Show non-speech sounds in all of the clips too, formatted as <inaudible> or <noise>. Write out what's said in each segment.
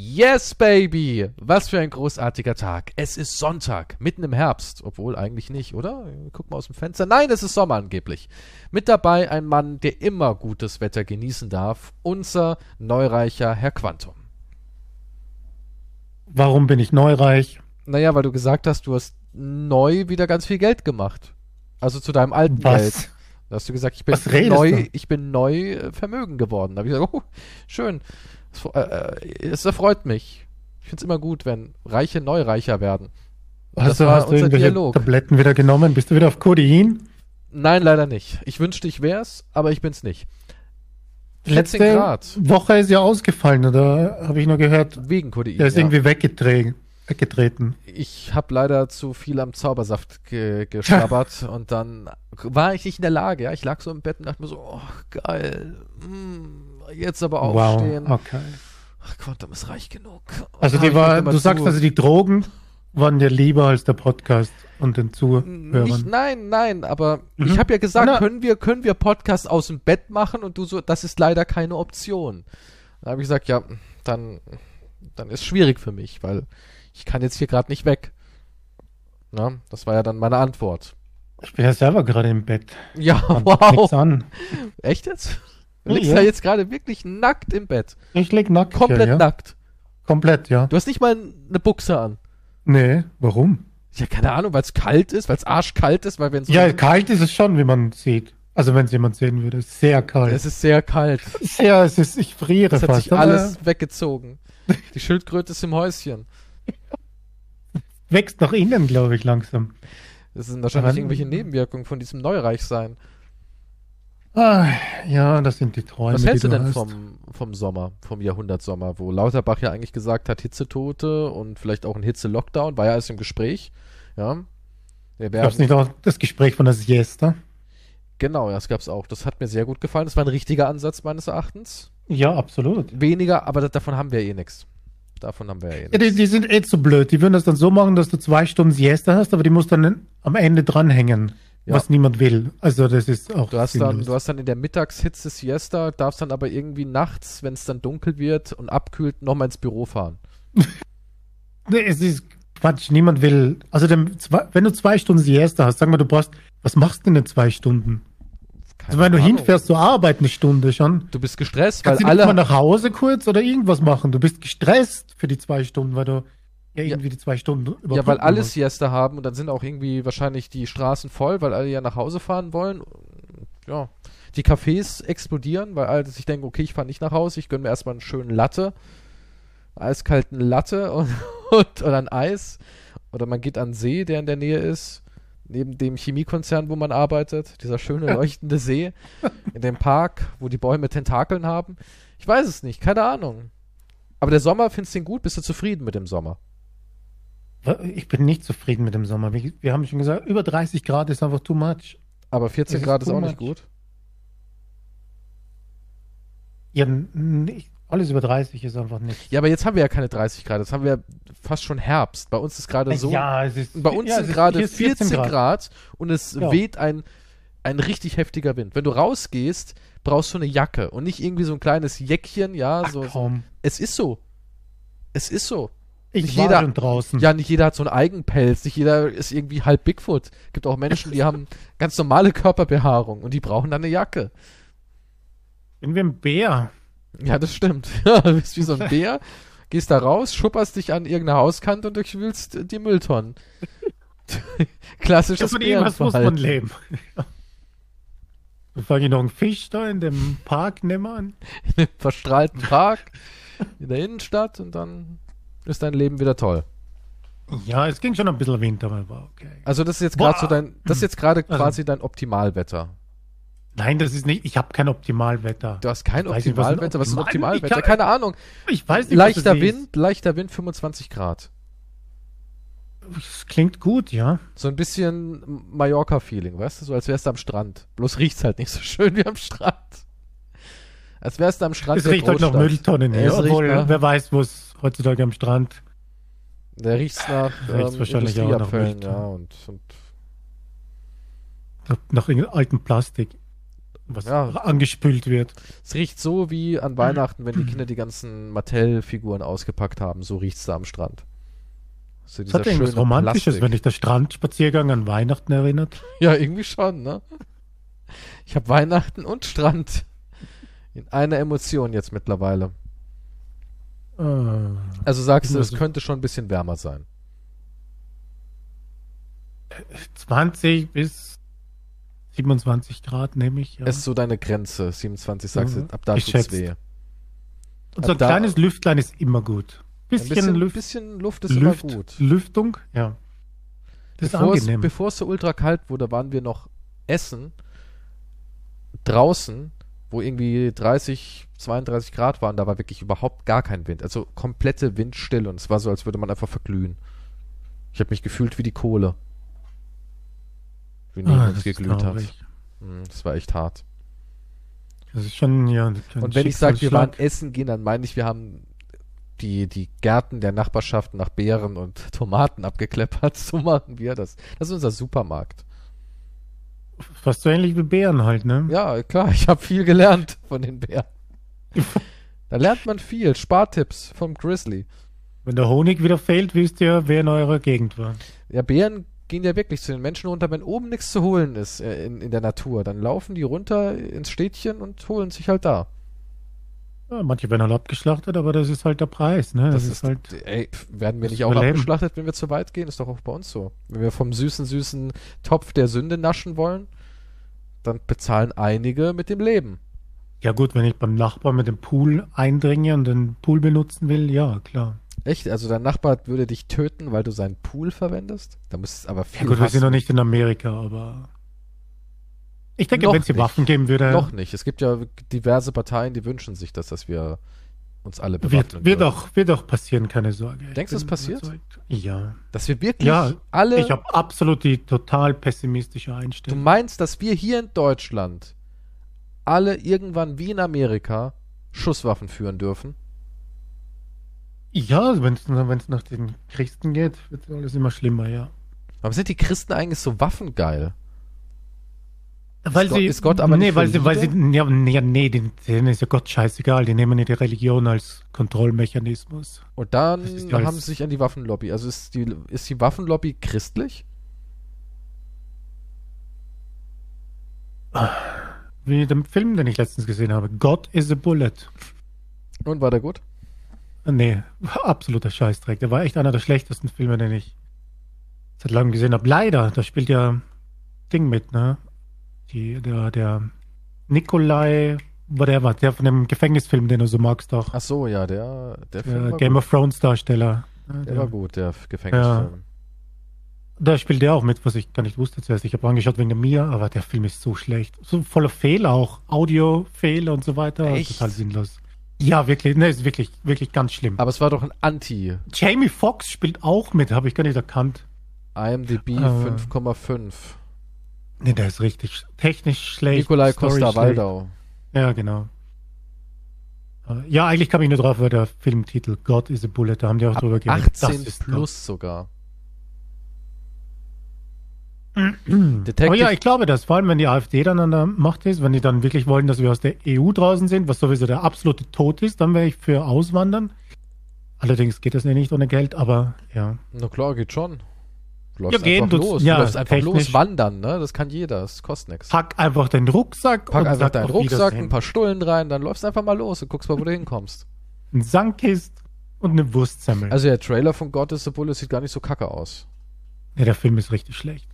Yes, Baby! Was für ein großartiger Tag. Es ist Sonntag, mitten im Herbst. Obwohl eigentlich nicht, oder? Guck mal aus dem Fenster. Nein, es ist Sommer angeblich. Mit dabei ein Mann, der immer gutes Wetter genießen darf. Unser neureicher Herr Quantum. Warum bin ich neureich? Naja, weil du gesagt hast, du hast neu wieder ganz viel Geld gemacht. Also zu deinem alten Was? Geld. Da hast du gesagt, ich bin neu, du? ich bin neu äh, Vermögen geworden. Da habe ich gesagt, oh, schön. Es, äh, äh, es erfreut mich. Ich finde es immer gut, wenn Reiche neu reicher werden. Und Hast das hast du irgendwelche Dialog. Tabletten wieder genommen? Bist du wieder auf Codein? Nein, leider nicht. Ich wünschte, ich wär's, aber ich bin's nicht. 14 Letzte Grad Woche ist ja ausgefallen, oder? Habe ich nur gehört. wegen Kodein. Der ist ja. irgendwie weggetreten. weggetreten. Ich habe leider zu viel am Zaubersaft ge geschlabbert und dann war ich nicht in der Lage. Ja, ich lag so im Bett und dachte mir so, oh, geil. Mm, jetzt aber aufstehen. Wow, okay. Ach, Quantum ist reich genug. Also Ah, die war, du sagst zu- also, die Drogen waren dir lieber als der Podcast und den Nicht, Zuhörern. nein, nein, aber Mhm. ich habe ja gesagt, Na. können wir, können wir Podcast aus dem Bett machen und du so, das ist leider keine Option. Da habe ich gesagt, ja, dann, dann ist schwierig für mich, weil ich kann jetzt hier gerade nicht weg. Na, das war ja dann meine Antwort. Ich bin ja selber gerade im Bett. Ja, wow. an. Echt jetzt? Du Ja, liegst ja. da jetzt gerade wirklich nackt im Bett. Ich leg nackt Komplett hier, ja. nackt. Komplett, ja. Du hast nicht mal eine Buchse an. Nee, warum? Ja, keine Ahnung, weil es kalt ist, weil es arschkalt ist, weil wenn so Ja, kalt ist es schon, wie man sieht. Also wenn es jemand sehen würde. Sehr kalt. es ist sehr kalt. Sehr, es ist, ich friere Es hat fast. sich aber alles weggezogen. Die Schildkröte ist im Häuschen. Wächst nach innen, glaube ich, langsam. Das sind wahrscheinlich Aber- irgendwelche Nebenwirkungen von diesem Neureichsein. Ah, ja, das sind die Träume, Was hältst du denn hast. vom, vom Sommer, vom Jahrhundertsommer, wo Lauterbach ja eigentlich gesagt hat, Hitzetote und vielleicht auch ein Hitze-Lockdown, war ja alles im Gespräch. Ja. Wir Gab es nicht auch das Gespräch von der Siesta? genau, ja, das gab's auch. Das hat mir sehr gut gefallen. Das war ein richtiger Ansatz meines Erachtens. Ja, absolut. Weniger, aber da- davon haben wir eh nichts. Davon haben wir ja eh nichts. die, die sind eh zu blöd. Die würden das dann so machen, dass du zwei Stunden Siesta hast, aber die musst dann am Ende dranhängen, Ja. was niemand will. Also das ist auch Du hast, dann, du hast dann in der Mittagshitze Siesta, darfst dann aber irgendwie nachts, wenn es dann dunkel wird und abkühlt, nochmal ins Büro fahren. <laughs> Nee, es ist Quatsch, niemand will. Also dem, zwei, wenn du zwei Stunden Siesta hast, sag mal, du brauchst, was machst du denn in zwei Stunden? Keine Also wenn du Ahnung. hinfährst zur Arbeit eine Stunde schon, Du bist gestresst, weil kannst du nicht mal alle. nach Hause kurz oder irgendwas machen. Du bist gestresst für die zwei Stunden, weil du ja irgendwie die zwei Stunden Ja, weil alle. Siesta haben und dann sind auch irgendwie wahrscheinlich die Straßen voll, weil alle ja nach Hause fahren wollen. Ja. Die Cafés explodieren, weil alle sich denken, okay, ich fahre nicht nach Hause, ich gönne mir erstmal einen schönen Latte, eiskalten Latte <laughs> und, und, oder ein Eis. Oder man geht an den See, der in der Nähe ist, neben dem Chemiekonzern, wo man arbeitet, dieser schöne <laughs> leuchtende See, in dem Park, wo die Bäume Tentakeln haben. Ich weiß es nicht, keine Ahnung. Aber der Sommer, findest du ihn gut? Bist du zufrieden mit dem Sommer? Ich bin nicht zufrieden mit dem Sommer. Wir, wir haben schon gesagt, über 30 Grad ist einfach too much. Aber 14 Es ist Grad ist auch nicht much. gut. Ja, nicht, alles über 30 ist einfach nicht. Ja, aber jetzt haben wir ja keine 30 Grad. Jetzt haben wir fast schon Herbst. Bei uns ist gerade so. ja, es ist. bei uns ja, sind ist- gerade hier ist 14 Grad. und es Ja. weht ein, ein richtig heftiger Wind. Wenn du rausgehst, brauchst du eine Jacke und nicht irgendwie so ein kleines Jäckchen. Ja, Ach, so, komm. Es ist so. Es ist so. Ich Nicht jeder- draußen. Ja, nicht jeder hat so einen Eigenpelz. Nicht jeder ist irgendwie halb Bigfoot. Gibt auch Menschen, die haben <laughs> ganz normale Körperbehaarung und die brauchen dann eine Jacke. Bin wie ein Bär. Ja, das stimmt. <laughs> Ja, du bist wie so ein <laughs> Bär, gehst da raus, schupperst dich an irgendeine Hauskante und durchwühlst die Mülltonnen. Klassisches Von irgendwas muss man leben. Fange ich noch einen Fisch da in dem Park nehmen. In einem verstrahlten Park in der Innenstadt und dann ist dein Leben wieder toll. Ja, es ging schon ein bisschen Winter, aber war okay. Also das ist jetzt gerade so dein, das ist jetzt gerade Also- quasi dein Optimalwetter. Nein, das ist nicht, ich habe kein Optimalwetter. Du hast kein Ich Optimalwetter. Was ist Optimalwetter? Kann- Keine Ahnung. Ich weiß nicht, Leichter Wind, leichter Wind, 25 Grad. Das klingt gut, ja. So ein bisschen Mallorca-Feeling, weißt du? So als wärst du am Strand. Bloß riecht's halt nicht so schön wie am Strand. Als wärst du am Strand Es der riecht halt nach Großstadt. Mülltonnen Ja, hier. riecht Obwohl, nach- wer weiß, wo es heutzutage am Strand. Da riecht's nach Riecht's ähm, wahrscheinlich auch Mülltonnen. ja, und, und Nach, nach irgendeinem alten Plastik. was Ja. angespült wird. Es riecht so wie an Weihnachten, wenn die Kinder die ganzen Mattel-Figuren ausgepackt haben. So riecht's da am Strand. So Das hat irgendwas Romantisches, Plastik. wenn dich der Strandspaziergang an Weihnachten erinnert. Ja, irgendwie schon, ne? Ich habe Weihnachten und Strand in einer Emotion jetzt mittlerweile. Ah. Also sagst du, es Also- könnte schon ein bisschen wärmer sein. 20 bis 27 Grad nehme ich. Ja. Es ist so deine Grenze, 27 sagst du, Mhm. ab da tut's Geschätzt. weh. Und so ein kleines Lüftlein ist immer gut. Ein Bisschen, bisschen, Lüft, bisschen Luft ist Lüft, immer gut. Lüftung, ja. Das ist Bevor es, angenehm. bevor es so ultra kalt wurde, waren wir noch essen draußen, wo irgendwie 30, 32 Grad waren. Da war wirklich überhaupt gar kein Wind. Also komplette Windstille und es war so, als würde man einfach verglühen. Ich habe mich gefühlt wie die Kohle. Wie neben Ah, geglüht hat. Mm, Das war echt hart. Das ist schon, ja. Und wenn ich sage, wir waren essen gehen, dann meine ich, wir haben die, die Gärten der Nachbarschaft nach Beeren und <laughs> Tomaten abgekleppert. So machen wir das. Das ist unser Supermarkt. Fast so ähnlich wie Bären halt, ne? Ja, klar, ich habe viel gelernt von den Bären. <laughs> Da lernt man viel. Spartipps vom Grizzly. Wenn der Honig wieder fehlt, wisst ihr, wer in eurer Gegend war. Ja, Bären gehen ja wirklich zu den Menschen runter, wenn oben nichts zu holen ist äh, in, in der Natur. Dann laufen die runter ins Städtchen und holen sich halt da. Ja, manche werden halt abgeschlachtet, aber das ist halt der Preis, ne? Das, Das, ist ist halt. Ey, werden wir nicht auch Überleben. abgeschlachtet, wenn wir zu weit gehen? Ist doch auch bei uns so. Wenn wir vom süßen, süßen Topf der Sünde naschen wollen, dann bezahlen einige mit dem Leben. Ja gut, wenn ich beim Nachbarn mit dem Pool eindringe und den Pool benutzen will, ja, klar. Echt? Also dein Nachbar würde dich töten, weil du seinen Pool verwendest? Da müsstest aber Ja viel gut, wir sind noch nicht in Amerika, aber. Ich denke, wenn es hier. Waffen geben würde, Noch nicht. Es gibt ja diverse Parteien, die wünschen sich das, dass wir uns alle bewaffnen wird, würden. auch, wird auch passieren, keine Sorge. Denkst du, es passiert? überzeugt. Ja. Dass wir wirklich Ja, alle... Ich habe absolut die total pessimistische Du Einstellung. meinst, dass wir hier in Deutschland alle irgendwann wie in Amerika Schusswaffen führen dürfen? Ja, wenn es nach den Christen geht, wird alles immer schlimmer, ja. Warum sind die Christen eigentlich so waffengeil? Weil Gott- ist Gott aber nee, weil sie, weil sie, ja, nee, nee, denen, ist ja Gott scheißegal. Die nehmen ja die Religion als Kontrollmechanismus. Und dann ist ja haben sie sich an die Waffenlobby. Also ist die, ist die Waffenlobby christlich? Wie dem Film, den ich letztens gesehen habe. God is a Bullet. Und war der gut? Nee, absoluter Scheißdreck. Der war echt einer der schlechtesten Filme, den ich seit langem gesehen habe. Leider, da spielt ja Ding mit, ne? Die, der, der Nikolai, whatever, der von dem Gefängnisfilm, den du so magst doch. Ach so, ja, der, der Der Game gut. of Thrones Darsteller. Der Der, war gut, der Gefängnisfilm. Da spielt der auch mit, was ich gar nicht wusste zuerst. Ich habe angeschaut wegen der Mia, aber der Film ist so schlecht. So voller Fehler auch. Audiofehler und so weiter. Echt? Total sinnlos. Ja, wirklich. Ne, ist wirklich, wirklich ganz schlimm. Aber es war doch ein Anti. Jamie Foxx spielt auch mit, habe ich gar nicht erkannt. IMDb Äh. 5,5. Ne, der ist richtig technisch schlecht. Nikolai Story Costa schlecht. Waldau. Ja, genau. Äh, Ja, eigentlich kam ich nur drauf, weil der Filmtitel God is a Bullet, da haben die auch Ab drüber geredet. 18 ist plus sogar. <clears throat> Aber Detective ja, ich glaube das, vor allem wenn die AfD dann an der Macht ist, wenn die dann wirklich wollen, dass wir aus der EU draußen sind, was sowieso der absolute Tod ist, dann wäre ich für Auswandern. Allerdings geht das ja nicht ohne Geld, aber ja. Na klar, geht schon. Du läufst Ja, gehen einfach los. ja, du läufst einfach technisch. los wandern, ne? Das kann jeder. Das kostet nichts. Pack, Pack einfach den Rucksack einfach sag deinen Rucksack, ein paar Stullen rein, dann läufst einfach mal los und guckst mal, wo du hinkommst. ein Sandkist und eine Wurstsemmel. Also der Trailer von God is the Bullet sieht gar nicht so kacke aus. Ja, der Film ist richtig schlecht.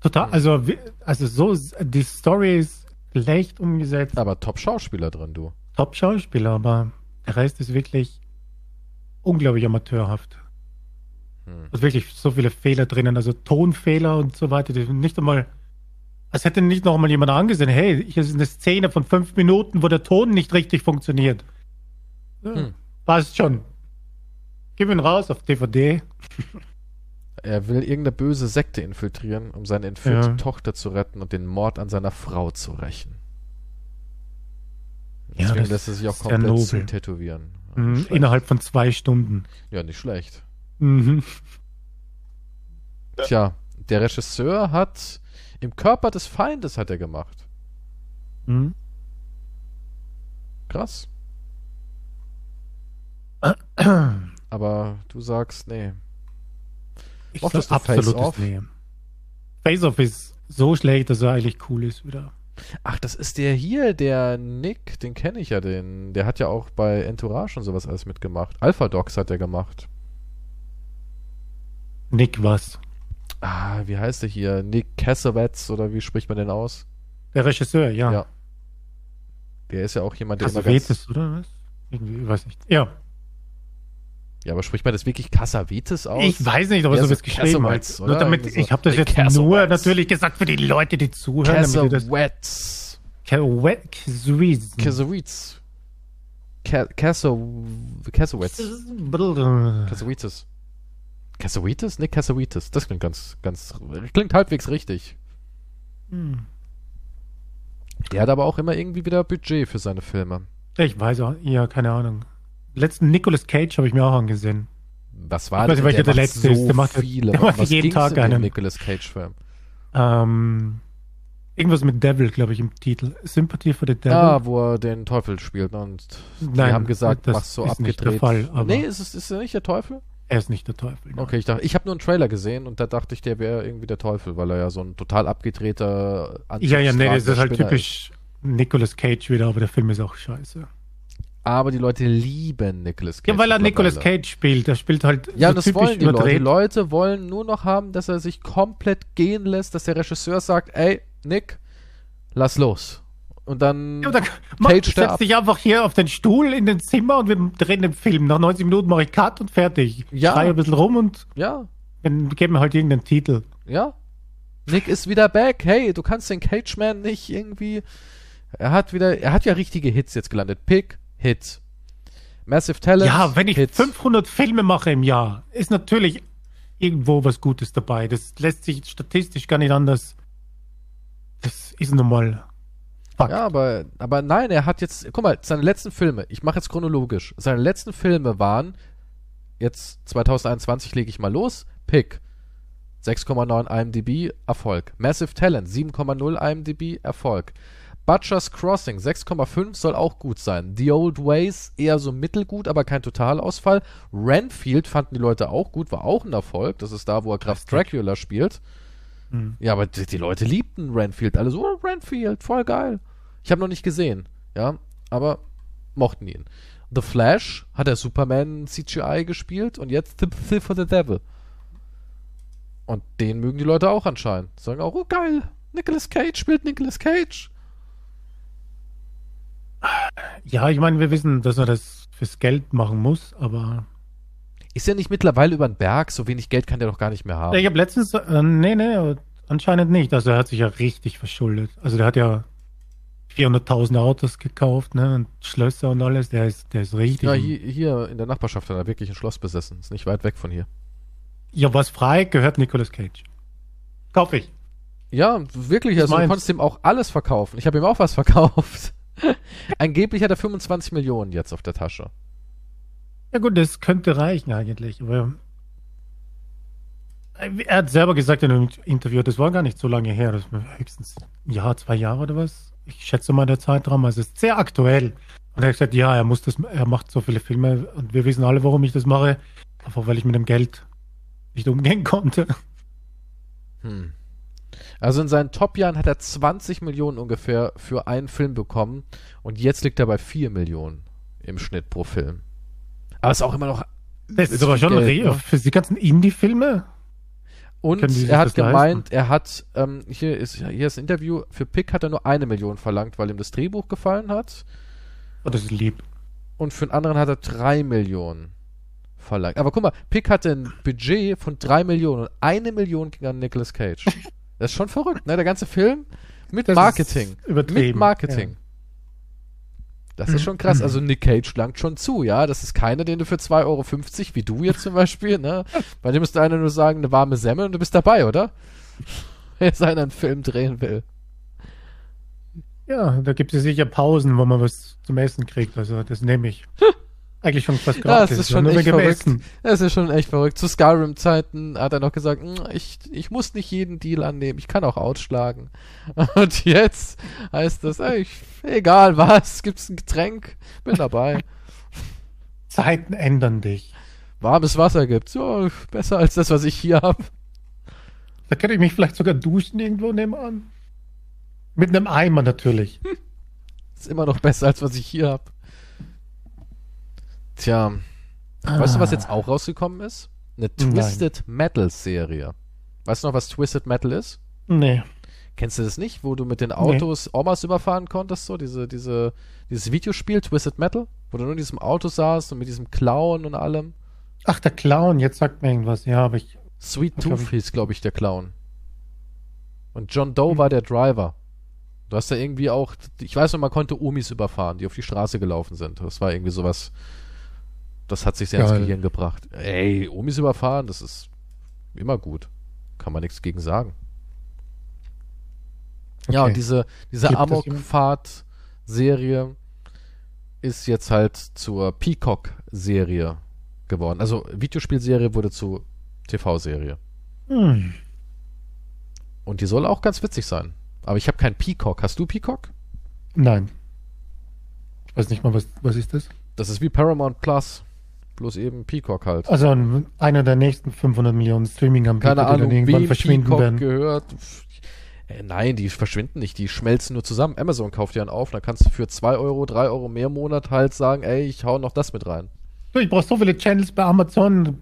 Total, also, wie- also so, die Story ist schlecht umgesetzt, Aber Top-Schauspieler drin, du. Top-Schauspieler, aber der Rest ist wirklich unglaublich amateurhaft. Hm. Also wirklich so viele Fehler drinnen, also Tonfehler und so weiter, die nicht einmal, als hätte nicht noch mal jemand angesehen, hey, hier ist eine Szene von fünf Minuten, wo der Ton nicht richtig funktioniert. Ja, Hm. Passt schon. Gib ihn raus auf DVD. <laughs> Er will irgendeine böse Sekte infiltrieren, um seine entführte Ja. Tochter zu retten und den Mord an seiner Frau zu rächen. Ja, Deswegen das lässt er sich auch komplett tätowieren. Ja, Mhm, innerhalb von zwei Stunden. Ja, nicht schlecht. Mhm. Tja, der Regisseur hat im Körper des Feindes hat er gemacht. Hm? Krass. Aber du sagst, nee. Ich sag absolutes Off? Nee. Face Off ist so schlecht, dass er eigentlich cool ist wieder. Ach, das ist der hier, der Nick, den kenne ich ja, den. Der hat ja auch bei Entourage und sowas alles mitgemacht. Alpha Dogs hat er gemacht. Nick was? Ah, wie heißt der hier? Nick Cassavetes oder wie spricht man den aus? Der Regisseur, ja. Ja. Der ist ja auch jemand, der immer Cassavetes, oder was? Irgendwie, ich weiß nicht. Ja. Ja, aber spricht man das wirklich Cassavetes aus? Ich weiß nicht, ob Ja, so was geschrieben oder? Nur damit, so. ich habe das jetzt Cassavetes. nur natürlich gesagt für die Leute, die zuhören. Cassavetes. Ca- Cassavetes. Cassavetes. Ca- Cassa- Cassavetes. Cassavetes. Cassavetes? Nick Cassavetes. Das klingt ganz, ganz, klingt halbwegs richtig. Hm. Der hat aber auch immer irgendwie wieder Budget für seine Filme. Ich weiß auch, ja, keine Ahnung. Letzten Nicolas Cage habe ich mir auch angesehen. Was war Ich weiß nicht, welcher der macht letzte ist. Der macht- viele. der macht Was jeden Tag einen. Nicolas Cage-Film. Ähm, irgendwas mit Devil, glaube ich, im Titel. Sympathy for the Devil. Ah, wo er den Teufel spielt. ne? Und die Nein, haben gesagt, das mach's so ist nicht abgedreht. der Fall, aber- nee, ist, es, ist er nicht der Teufel? Er ist nicht der Teufel. Okay, ich dachte, ich habe nur einen Trailer gesehen und da dachte ich, der wäre irgendwie der Teufel, weil er ja so ein total abgedrehter Ja, ja, nee, das ist halt Spinner typisch Nicolas Cage wieder, aber der Film ist auch scheiße. Aber die Leute lieben Nicolas Cage. Ja, weil er Nicolas. Cage spielt. Er spielt halt Ja, so das wollen die Leute. Die. Leute wollen nur noch haben, dass er sich komplett gehen lässt, dass der Regisseur sagt, ey, Nick, lass los. Und dann Ja, dann mach, Cage setz dich einfach hier auf den Stuhl in den Zimmer und wir drehen den Film. Nach 90 Minuten mache ich Cut und fertig. Ja. Schreie ein bisschen rum und ja, dann geben wir halt irgendeinen Titel. ja. Nick ist wieder back. Hey, du kannst den Cageman nicht irgendwie. Er hat wieder, er hat ja richtige Hits jetzt gelandet. Pick, Hit. Massive Talent. Ja, wenn ich Hit. 500 Filme mache im Jahr, ist natürlich irgendwo was Gutes dabei. Das lässt sich statistisch gar nicht anders. Das ist normal. Fuck. Ja, aber, aber nein, er hat jetzt, guck mal, seine letzten Filme, ich mache jetzt chronologisch, seine letzten Filme waren, jetzt 2021 lege ich mal los, Pick, 6,9 IMDb, Erfolg. Massive Talent, 7,0 IMDb, Erfolg. Butcher's Crossing, 6,5 soll auch gut sein. The Old Ways, eher so mittelgut, aber kein Totalausfall. Renfield fanden die Leute auch gut, war auch ein Erfolg. Das ist da, wo er Graf Dracula spielt. Hm. Ja, aber die, die Leute liebten Renfield. Alle so, oh, Renfield, voll geil. Ich habe noch nicht gesehen, ja, aber mochten ihn. The Flash hat er Superman CGI gespielt und jetzt Sympathy for the Devil. Und den mögen die Leute auch anscheinend. Sagen auch, oh geil, Nicolas Cage spielt Nicolas Cage. Ja, ich meine, wir wissen, dass er das fürs Geld machen muss, aber. Ist er nicht mittlerweile über den Berg? So wenig Geld kann der doch gar nicht mehr haben. Ich habe letztens, äh, nee, nee, anscheinend nicht. Also er hat sich ja richtig verschuldet. Also der hat ja 400.000 Autos gekauft, ne, und Schlösser und alles. Der ist, der ist richtig. ja, hier, hier in der Nachbarschaft hat er wirklich ein Schloss besessen. Ist nicht weit weg von hier. ja, was frei gehört Nicolas Cage. Kauf ich. Ja, wirklich. Ich Also du konntest ihm auch alles verkaufen. Ich habe ihm auch was verkauft. <laughs> Angeblich hat er 25 Millionen jetzt auf der Tasche. Ja gut, das könnte reichen eigentlich, aber er hat selber gesagt in einem Interview, das war gar nicht so lange her, das war höchstens ein Jahr, zwei Jahre oder was. Ich schätze mal der Zeitraum, also es ist sehr aktuell. Und er hat gesagt, ja, er muss das, er macht so viele Filme und wir wissen alle, warum ich das mache, einfach weil ich mit dem Geld nicht umgehen <laughs> konnte. Hm. Also in seinen Top-Jahren hat er 20 Millionen ungefähr für einen Film bekommen und jetzt liegt er bei 4 Millionen im Schnitt pro Film. Aber ist auch immer noch. Das ist aber schon Geld, ne? für die ganzen Indie-Filme. Und er hat das leisten? gemeint, er hat, ähm, hier ist hier ist ein Interview, für Pick hat er nur eine Million verlangt, weil ihm das Drehbuch gefallen hat. Oh, das ist lieb. Und für einen anderen hat er 3 Millionen verlangt. Aber guck mal, Pick hatte ein Budget von 3 Millionen und eine Million ging an Nicolas Cage. <laughs> Das ist schon verrückt, ne? Der ganze Film mit Das Marketing. übertrieben. Mit Marketing. Das ist schon krass. Also Nick Cage langt schon zu, ja. Das ist keiner, den du für 2,50 Euro, wie du jetzt zum Beispiel, ne? <laughs> Bei dem müsste einer nur sagen, eine warme Semmel und du bist dabei, oder? <laughs> Wenn einer einen Film drehen will. Ja, da gibt es sicher Pausen, wo man was zum Essen kriegt. Also das nehme ich. <laughs> eigentlich schon fast Ja, gratis. es ist schon nur echt verrückt. Es ist schon echt verrückt. Zu Skyrim-Zeiten hat er noch gesagt, "Mm, ich, ich muss nicht jeden Deal annehmen, ich kann auch ausschlagen. <laughs> Und jetzt heißt das, ey, ich, egal was, gibt's ein Getränk, bin dabei. <laughs> Zeiten ändern dich. Warmes Wasser gibt's, ja, besser als das, was ich hier habe. Da könnte ich mich vielleicht sogar duschen irgendwo nebenan. Mit einem Eimer natürlich. <laughs> Ist immer noch besser als was ich hier habe. Tja, weißt du, was jetzt auch rausgekommen ist? Eine Nein. Twisted Metal Serie. Weißt du noch, was Twisted Metal ist? Nee. Kennst du das nicht, wo du mit den Autos Omas überfahren konntest, so diese, diese, dieses Videospiel Twisted Metal, wo du nur in diesem Auto saßt und mit diesem Clown und allem? Ach, der Clown, jetzt sagt mir irgendwas. Ja, aber ich. Sweet glaub, Tooth ich- hieß, glaube ich, der Clown. Und John Doe war der Driver. Du hast da irgendwie auch, ich weiß noch, man konnte Omis überfahren, die auf die Straße gelaufen sind. Das war irgendwie sowas, das hat sich sehr ins Geil. Gehirn gebracht. Ey, Omis überfahren, das ist immer gut. Kann man nichts gegen sagen. Ja, Okay. und diese, diese? Amokfahrt-Serie ist jetzt halt zur Peacock-Serie geworden. Also Videospielserie wurde zu TV-Serie. Hm. Und die soll auch ganz witzig sein. Aber ich habe keinen Peacock. Hast du Peacock? Nein. Ich weiß nicht mal, was, was ist das? Das ist wie Paramount Plus. Bloß eben Peacock halt. Also ein- einer der nächsten 500 Millionen Streaming-Anbieter, die dann Ahnung, irgendwann wem verschwinden Peacock werden. gehört. Äh, nein, die verschwinden nicht. Die schmelzen nur zusammen. Amazon kauft die dann auf. Dann kannst du für 2 Euro, 3 Euro mehr im Monat halt sagen, ey, ich hau noch das mit rein. Ich brauche so viele Channels bei Amazon.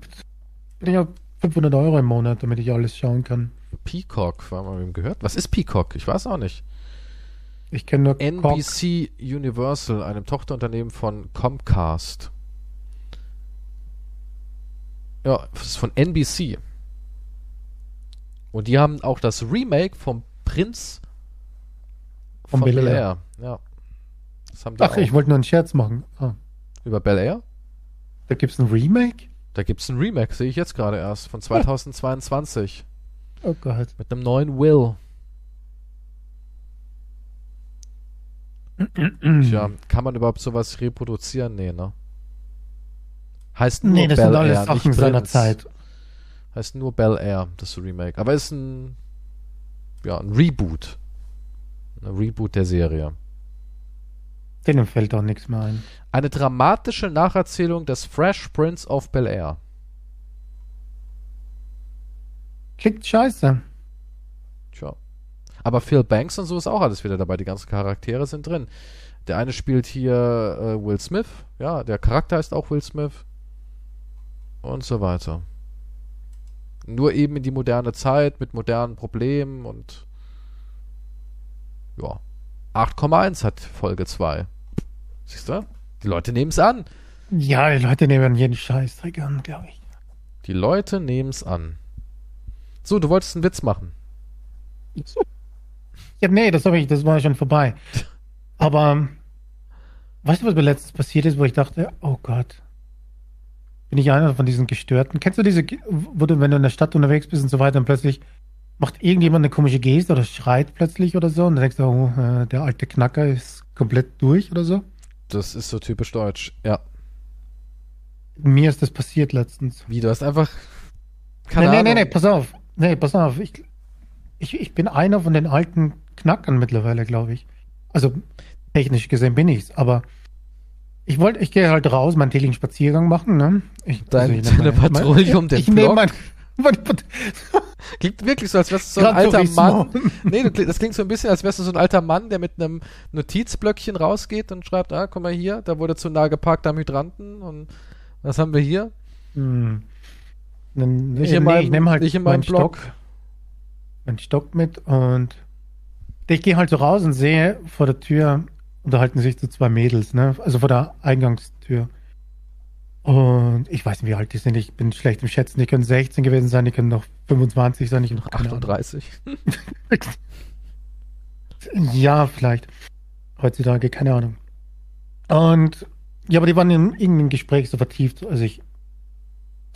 Bin ich auf 500 Euro im Monat, damit ich alles schauen kann. Peacock, war mal wem gehört? Was ist Peacock? Ich weiß auch nicht. Ich kenne nur Cock. NBC Universal, einem Tochterunternehmen von Comcast. Ja, das ist von NBC. Und die haben auch das Remake vom Prinz Von Bel Air. Ja. Ach, auch. ich wollte nur einen Scherz machen. Ah, Über Bel Air? da gibt's ein Remake? Da gibt es ein Remake, sehe ich jetzt gerade erst, von 2022. Oh Gott. Mit einem neuen Will. <clears throat> Tja, kann man überhaupt sowas reproduzieren? Nee, ne? Heißt nur Nee, das Bel sind alles Air, Sachen seiner. Zeit. Heißt nur Bel Air, das Remake. Aber ist ein, ja, ein Reboot. Ein Reboot der Serie. Denen fällt auch nichts mehr ein. Eine dramatische Nacherzählung des Fresh Prince of Bel Air. Klingt scheiße. Tja. Aber Phil Banks und so ist auch alles wieder dabei. Die ganzen Charaktere sind drin. Der eine spielt hier äh, Will Smith. Ja, der Charakter heißt auch Will Smith. Und so weiter. Nur eben in die moderne Zeit mit modernen Problemen und ja. 8,1 hat Folge 2. Siehst du? Die Leute nehmen es an. Ja, die Leute nehmen jeden Scheißdreck an, glaube ich. Die Leute nehmen es an. So, du wolltest einen Witz machen. Ja, nee, das habe ich, das war schon vorbei. <laughs> Aber weißt du, was mir letztens passiert ist, wo ich dachte, oh Gott, bin ich einer von diesen Gestörten? Kennst du diese, wo du, wenn du in der Stadt unterwegs bist und so weiter und plötzlich macht irgendjemand eine komische Geste oder schreit plötzlich oder so und dann denkst du, oh, äh, der alte Knacker ist komplett durch oder so? Das ist so typisch deutsch. Ja. Mir ist das passiert letztens. Wie, du hast einfach. Nee, Keine nee, Ahnung. nee, nee, pass auf. Nee, pass auf. Ich, ich, ich bin einer von den alten Knackern mittlerweile, glaube ich. Also technisch gesehen bin ich's, aber ich wollte, ich gehe halt raus, meinen täglichen Spaziergang machen, ne? Ich, Dein- ich nehm deine Patrouille um <laughs> den Ich nehme Block? mein, <laughs> Klingt wirklich so, als wärst du so ein alter. Mann. <laughs> Nee, du, das klingt so ein bisschen, als wärst du so ein alter Mann, der mit einem Notizblöckchen rausgeht und schreibt, ah, guck mal hier, da wurde zu nah geparkt am Hydranten und was haben wir hier? Hm. Dann, Nicht nee, in meinem, ich nehme halt nicht in meinen. Stock, meinen Stock mit und ich gehe halt so raus und sehe vor der Tür unterhalten sich so zwei Mädels, ne? Also vor der Eingangstür. Und ich weiß nicht, wie alt die sind. Ich bin schlecht im Schätzen. Die können 16 gewesen sein, die können noch 25 sein. Ich noch 38. <laughs> Ja, vielleicht. Heutzutage, keine Ahnung. Und ja, aber die waren in irgendeinem Gespräch so vertieft. Also ich,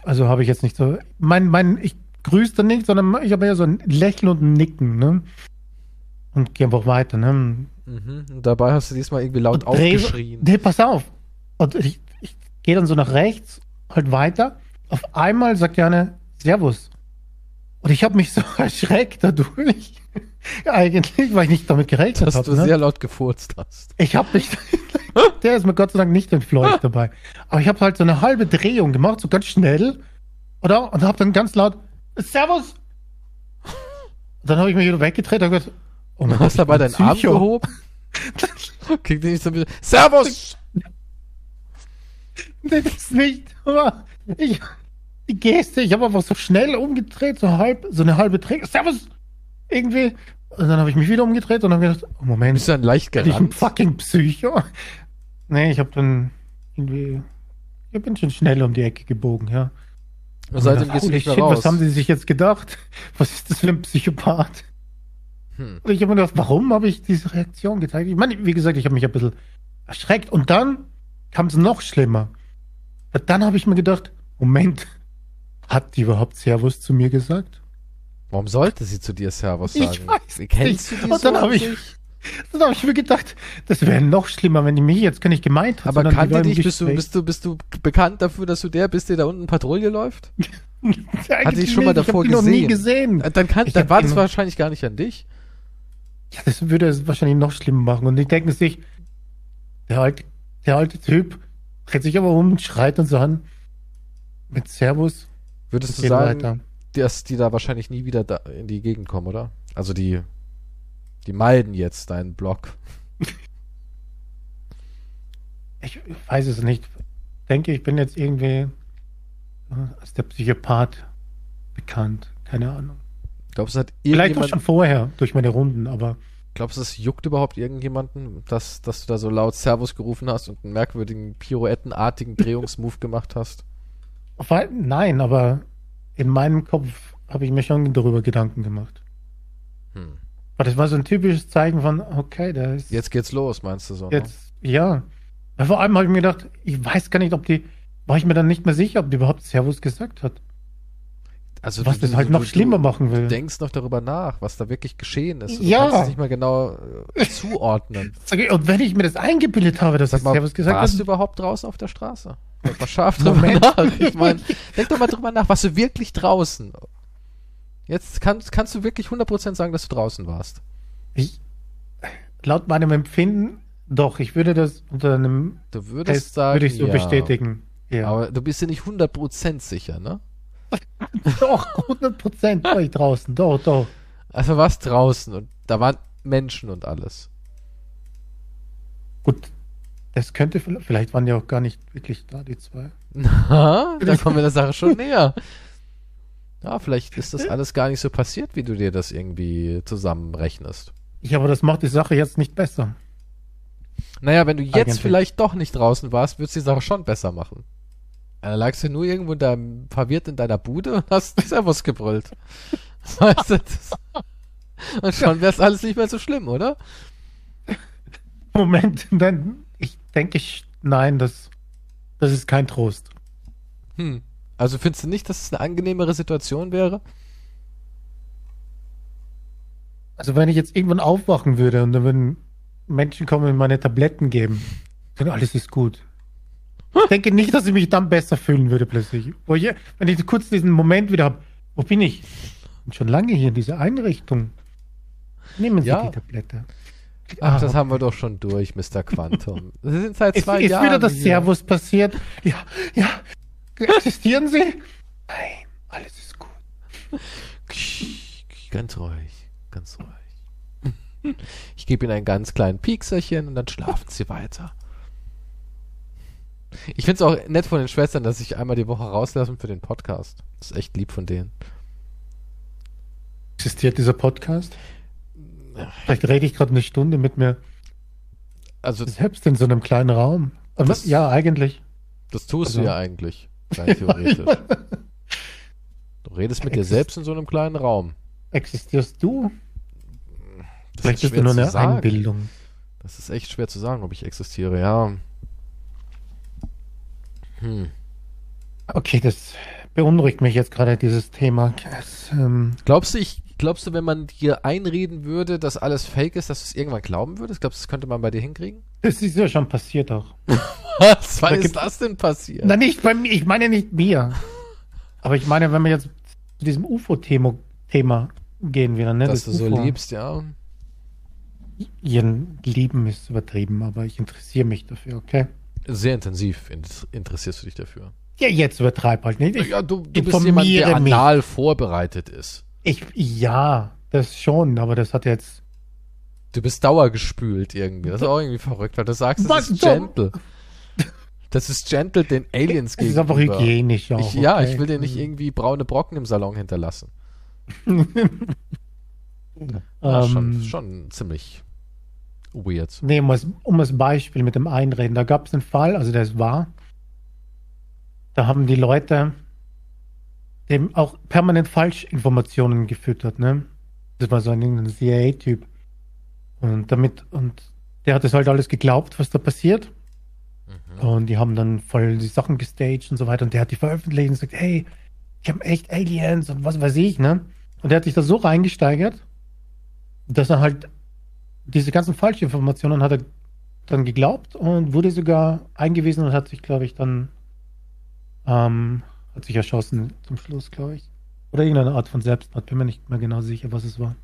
also habe ich jetzt nicht so. Mein, mein, ich grüße dann nicht, sondern ich habe eher so ein Lächeln und ein Nicken, ne? Und gehe einfach weiter, ne? Mhm. Und dabei hast du diesmal irgendwie laut Und aufgeschrien. Nee, pass auf. Und ich, ich gehe dann so nach rechts, halt weiter. Auf einmal sagt Jana Servus. Und ich habe mich <laughs> so erschreckt dadurch. <laughs> Eigentlich, weil ich nicht damit gerechnet Dass habe. du Ne? sehr laut gefurzt hast. Ich habe mich, <laughs> der ist mir Gott sei Dank nicht entfleucht dabei. Aber ich habe halt so eine halbe Drehung gemacht, so ganz schnell. Oder? Und habe dann ganz laut Servus. Und dann habe ich mich wieder weggedreht und gesagt, Du mein hast dabei deinen Arm gehoben. <laughs> Klingt nicht so ein bisschen. Servus! Das nicht. Aber ich, die Geste, ich habe einfach so schnell umgedreht, so halb, so eine halbe Drehung. Servus! Irgendwie. Und dann habe ich mich wieder umgedreht und habe gedacht, oh Moment, Bist du dann leicht bin ich ein gerannt? fucking Psycho? Nee, ich habe dann irgendwie, ich bin schon schnell um die Ecke gebogen, ja. Und seitdem Und holy nicht mehr shit, raus. Was haben sie sich jetzt gedacht? Was ist das für ein Psychopath? Hm. Und ich habe mir gedacht, warum habe ich diese Reaktion gezeigt? Ich meine, wie gesagt, ich habe mich ein bisschen erschreckt. Und dann kam es noch schlimmer. Dann habe ich mir gedacht, Moment, hat die überhaupt Servus zu mir gesagt? Warum sollte sie zu dir Servus Ich sagen? weiß Wie Kennst du nicht. die Und so dann an habe ich-? Dann habe ich mir gedacht, das wäre noch schlimmer, wenn die mich jetzt gar nicht gemeint hat. Aber war im dich? Bist du, bist, du, bist du bekannt dafür, dass du der bist, der da unten Patrouille läuft? <laughs> Hat dich schon mal davor ich hab die noch nie gesehen? gesehen. Dann, kann, Ich dann war das wahrscheinlich gar nicht an dich. Ja, das würde es wahrscheinlich noch schlimmer machen. Und die denken sich, der alte, der alte Typ dreht sich aber um und schreit uns an. Mit Servus. Würdest du sagen, weiter. dass die da wahrscheinlich nie wieder da in die Gegend kommen, oder? Also die, die meiden jetzt deinen Blog. Ich weiß es nicht. Ich denke, ich bin jetzt irgendwie als der Psychopath bekannt. Keine Ahnung. Glaubst du, hat Vielleicht auch schon vorher durch meine Runden, aber glaubst du, es juckt überhaupt irgendjemanden, dass, dass du da so laut Servus gerufen hast und einen merkwürdigen, pirouettenartigen <laughs> Drehungsmove gemacht hast? nein, aber in meinem Kopf habe ich mir schon darüber Gedanken gemacht. Hm. Aber das war so ein typisches Zeichen von, okay, der ist Jetzt geht's los, meinst du so? Ne? Jetzt, ja. Weil Vor allem habe ich mir gedacht, ich weiß gar nicht, ob die, war ich mir dann nicht mehr sicher, ob die überhaupt Servus gesagt hat. Also was das halt noch schlimmer machen will. Du denkst noch darüber nach, was da wirklich geschehen ist. Du Ja. kannst es nicht mal genau äh, <laughs> zuordnen. Ich, Und wenn ich mir das eingebildet habe, dass Sag mal, Servus gesagt warst du überhaupt draußen auf der Straße? Denk mal scharf drüber <laughs> nach. Ich meine, denk doch mal drüber nach, warst du wirklich draußen? Jetzt kannst, kannst du wirklich 100% sagen, dass du draußen warst. ich, laut meinem Empfinden, doch, ich würde das unter einem Du würdest Test, sagen, würde ich so ja. bestätigen. Ja. Aber du bist dir nicht 100% sicher, ne? <laughs> doch, 100 Prozent war ich draußen. Doch, doch. Also warst draußen und da waren Menschen und alles. Gut, das könnte, vielleicht vielleicht waren die auch gar nicht wirklich da, die zwei. Na, da kommen wir der Sache schon näher. Ja, vielleicht ist das alles gar nicht so passiert, wie du dir das irgendwie zusammenrechnest. Ja, aber das macht die Sache jetzt nicht besser. Naja, wenn du jetzt Eigentlich. vielleicht doch nicht draußen warst, würdest du die Sache schon besser machen. Da lagst du nur irgendwo in deinem, verwirrt in deiner Bude und hast <laughs> Servus gebrüllt. <laughs> Weißt du, das, <laughs> und schon wär's alles nicht mehr so schlimm, oder? Moment, dann, ich denke, ich, nein, das, das ist kein Trost. Hm. Also findest du nicht, dass es eine angenehmere Situation wäre? Also wenn ich jetzt irgendwann aufwachen würde und dann würden Menschen kommen und meine Tabletten geben, dann alles ist gut. Ich denke nicht, dass ich mich dann besser fühlen würde plötzlich. Wo ich, wenn ich kurz diesen Moment wieder habe, wo bin ich? Ich bin schon lange hier in dieser Einrichtung. Nehmen Sie Ja. die Tablette. Ach, Ah, das haben wir doch schon durch, Mr. Quantum. <laughs> Wir sind seit Ist, zwei ist Jahren wieder das hier. Servus passiert? Ja, ja. Existieren Sie? Nein, alles ist gut. Ganz ruhig, ganz ruhig. Ich gebe Ihnen einen ganz kleinen Piekserchen und dann schlafen Sie weiter. Ich finde es auch nett von den Schwestern, dass sich einmal die Woche rauslassen für den Podcast. Das ist echt lieb von denen. Existiert dieser Podcast? Vielleicht rede ich gerade eine Stunde mit mir Also, selbst in so einem kleinen Raum. Das- ja, eigentlich. das tust Also- du ja eigentlich, rein theoretisch. Du redest mit dir selbst in so einem kleinen Raum. Existierst du? Das Vielleicht ist ist du nur eine. Einbildung. Das ist echt schwer zu sagen, ob ich existiere, ja. Hm. Okay, das beunruhigt mich jetzt gerade, dieses Thema. Es, ähm, Glaubst du, ich Glaubst du, wenn man dir einreden würde, dass alles fake ist, dass du es irgendwann glauben würdest? Glaubst du, das könnte man bei dir hinkriegen? Das ist ja schon passiert auch. <laughs> Was? Wann Da ist das denn passiert? Na, nicht bei mir, ich meine nicht mir. Aber ich meine, wenn wir jetzt zu diesem UFO-Thema Thema gehen wieder, ne? dass du das so UFO. liebst, ja. Ihren Lieben ist übertrieben, aber ich interessiere mich dafür, okay? Sehr intensiv in- interessierst du dich dafür. Ja, jetzt übertreib halt nicht. Ich, ja, du, du bist jemand, der mich. anal vorbereitet ist. ich, ja, das schon, aber das hat jetzt. Du bist dauergespült irgendwie. Das ist auch irgendwie verrückt, weil du sagst, das Was ist gentle. Das ist gentle den Aliens Es ist einfach gegenüber. hygienisch auch. Ich, ja, okay? ich will dir nicht irgendwie braune Brocken im Salon hinterlassen. <laughs> Ja, schon, Ähm, schon ziemlich weird. Nee, um das, um das Beispiel mit dem Einreden. Da gab es einen Fall, also der ist wahr. Da haben die Leute dem auch permanent Falschinformationen gefüttert, ne? Das war so ein CIA-Typ. Und damit, und der hat das halt alles geglaubt, was da passiert. Mhm. Und die haben dann voll die Sachen gestaged und so weiter. Und der hat die veröffentlicht und sagt, hey, ich habe echt Aliens und was weiß ich, ne? Und der hat sich da so reingesteigert, dass er halt diese ganzen Falschinformationen hat er dann geglaubt und wurde sogar eingewiesen und hat sich, glaube ich, dann ähm, hat sich erschossen zum Schluss, glaube ich. Oder irgendeine Art von Selbstmord, bin mir nicht mehr genau sicher, was es war.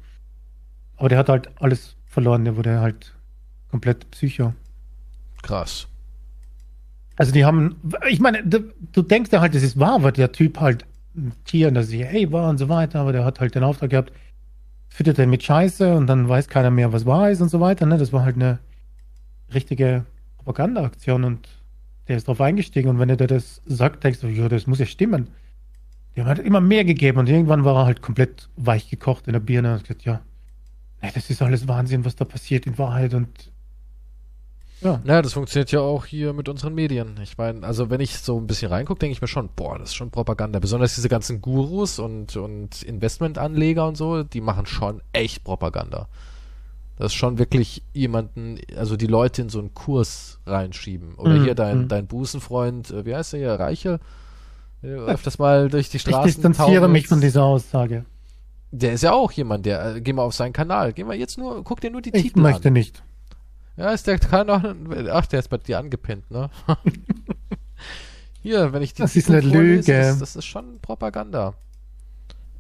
Aber der hat halt alles verloren, der wurde halt komplett Psycho. Krass. Also die haben, ich meine, du, du denkst ja halt, das ist wahr, weil der Typ halt ein Tier in der CIA war und so weiter, aber der hat halt den Auftrag gehabt, füttert er mit Scheiße und dann weiß keiner mehr, was wahr ist und so weiter. Ne? Das war halt eine richtige Propagandaaktion und der ist drauf eingestiegen und wenn er dir das sagt, denkst du, ja, das muss ja stimmen. Haben halt immer mehr gegeben und irgendwann war er halt komplett weich gekocht in der Birne und hat gesagt, ja, nee, das ist alles Wahnsinn, was da passiert in Wahrheit und ja. Naja, das funktioniert ja auch hier mit unseren Medien. Ich meine, also wenn ich so ein bisschen reingucke, denke ich mir schon, boah, das ist schon Propaganda. Besonders diese ganzen Gurus und, und Investmentanleger und so, die machen schon echt Propaganda. Das ist schon wirklich jemanden, also die Leute in so einen Kurs reinschieben. Oder Mhm, hier dein, mhm. dein Busenfreund, äh, wie heißt der hier, Reiche? Der öfters mal durch die Ich Straßen distanziere mich von dieser Aussage. Der ist ja auch jemand, der, äh, geh mal auf seinen Kanal. Geh mal jetzt nur, guck dir nur die Ich Titel möchte an. nicht. Ja, ist der Kanal, ach, der ist bei dir angepinnt, ne? <laughs> Hier, wenn ich die Das ist Titel eine vorlese, Lüge. Das, das ist schon Propaganda.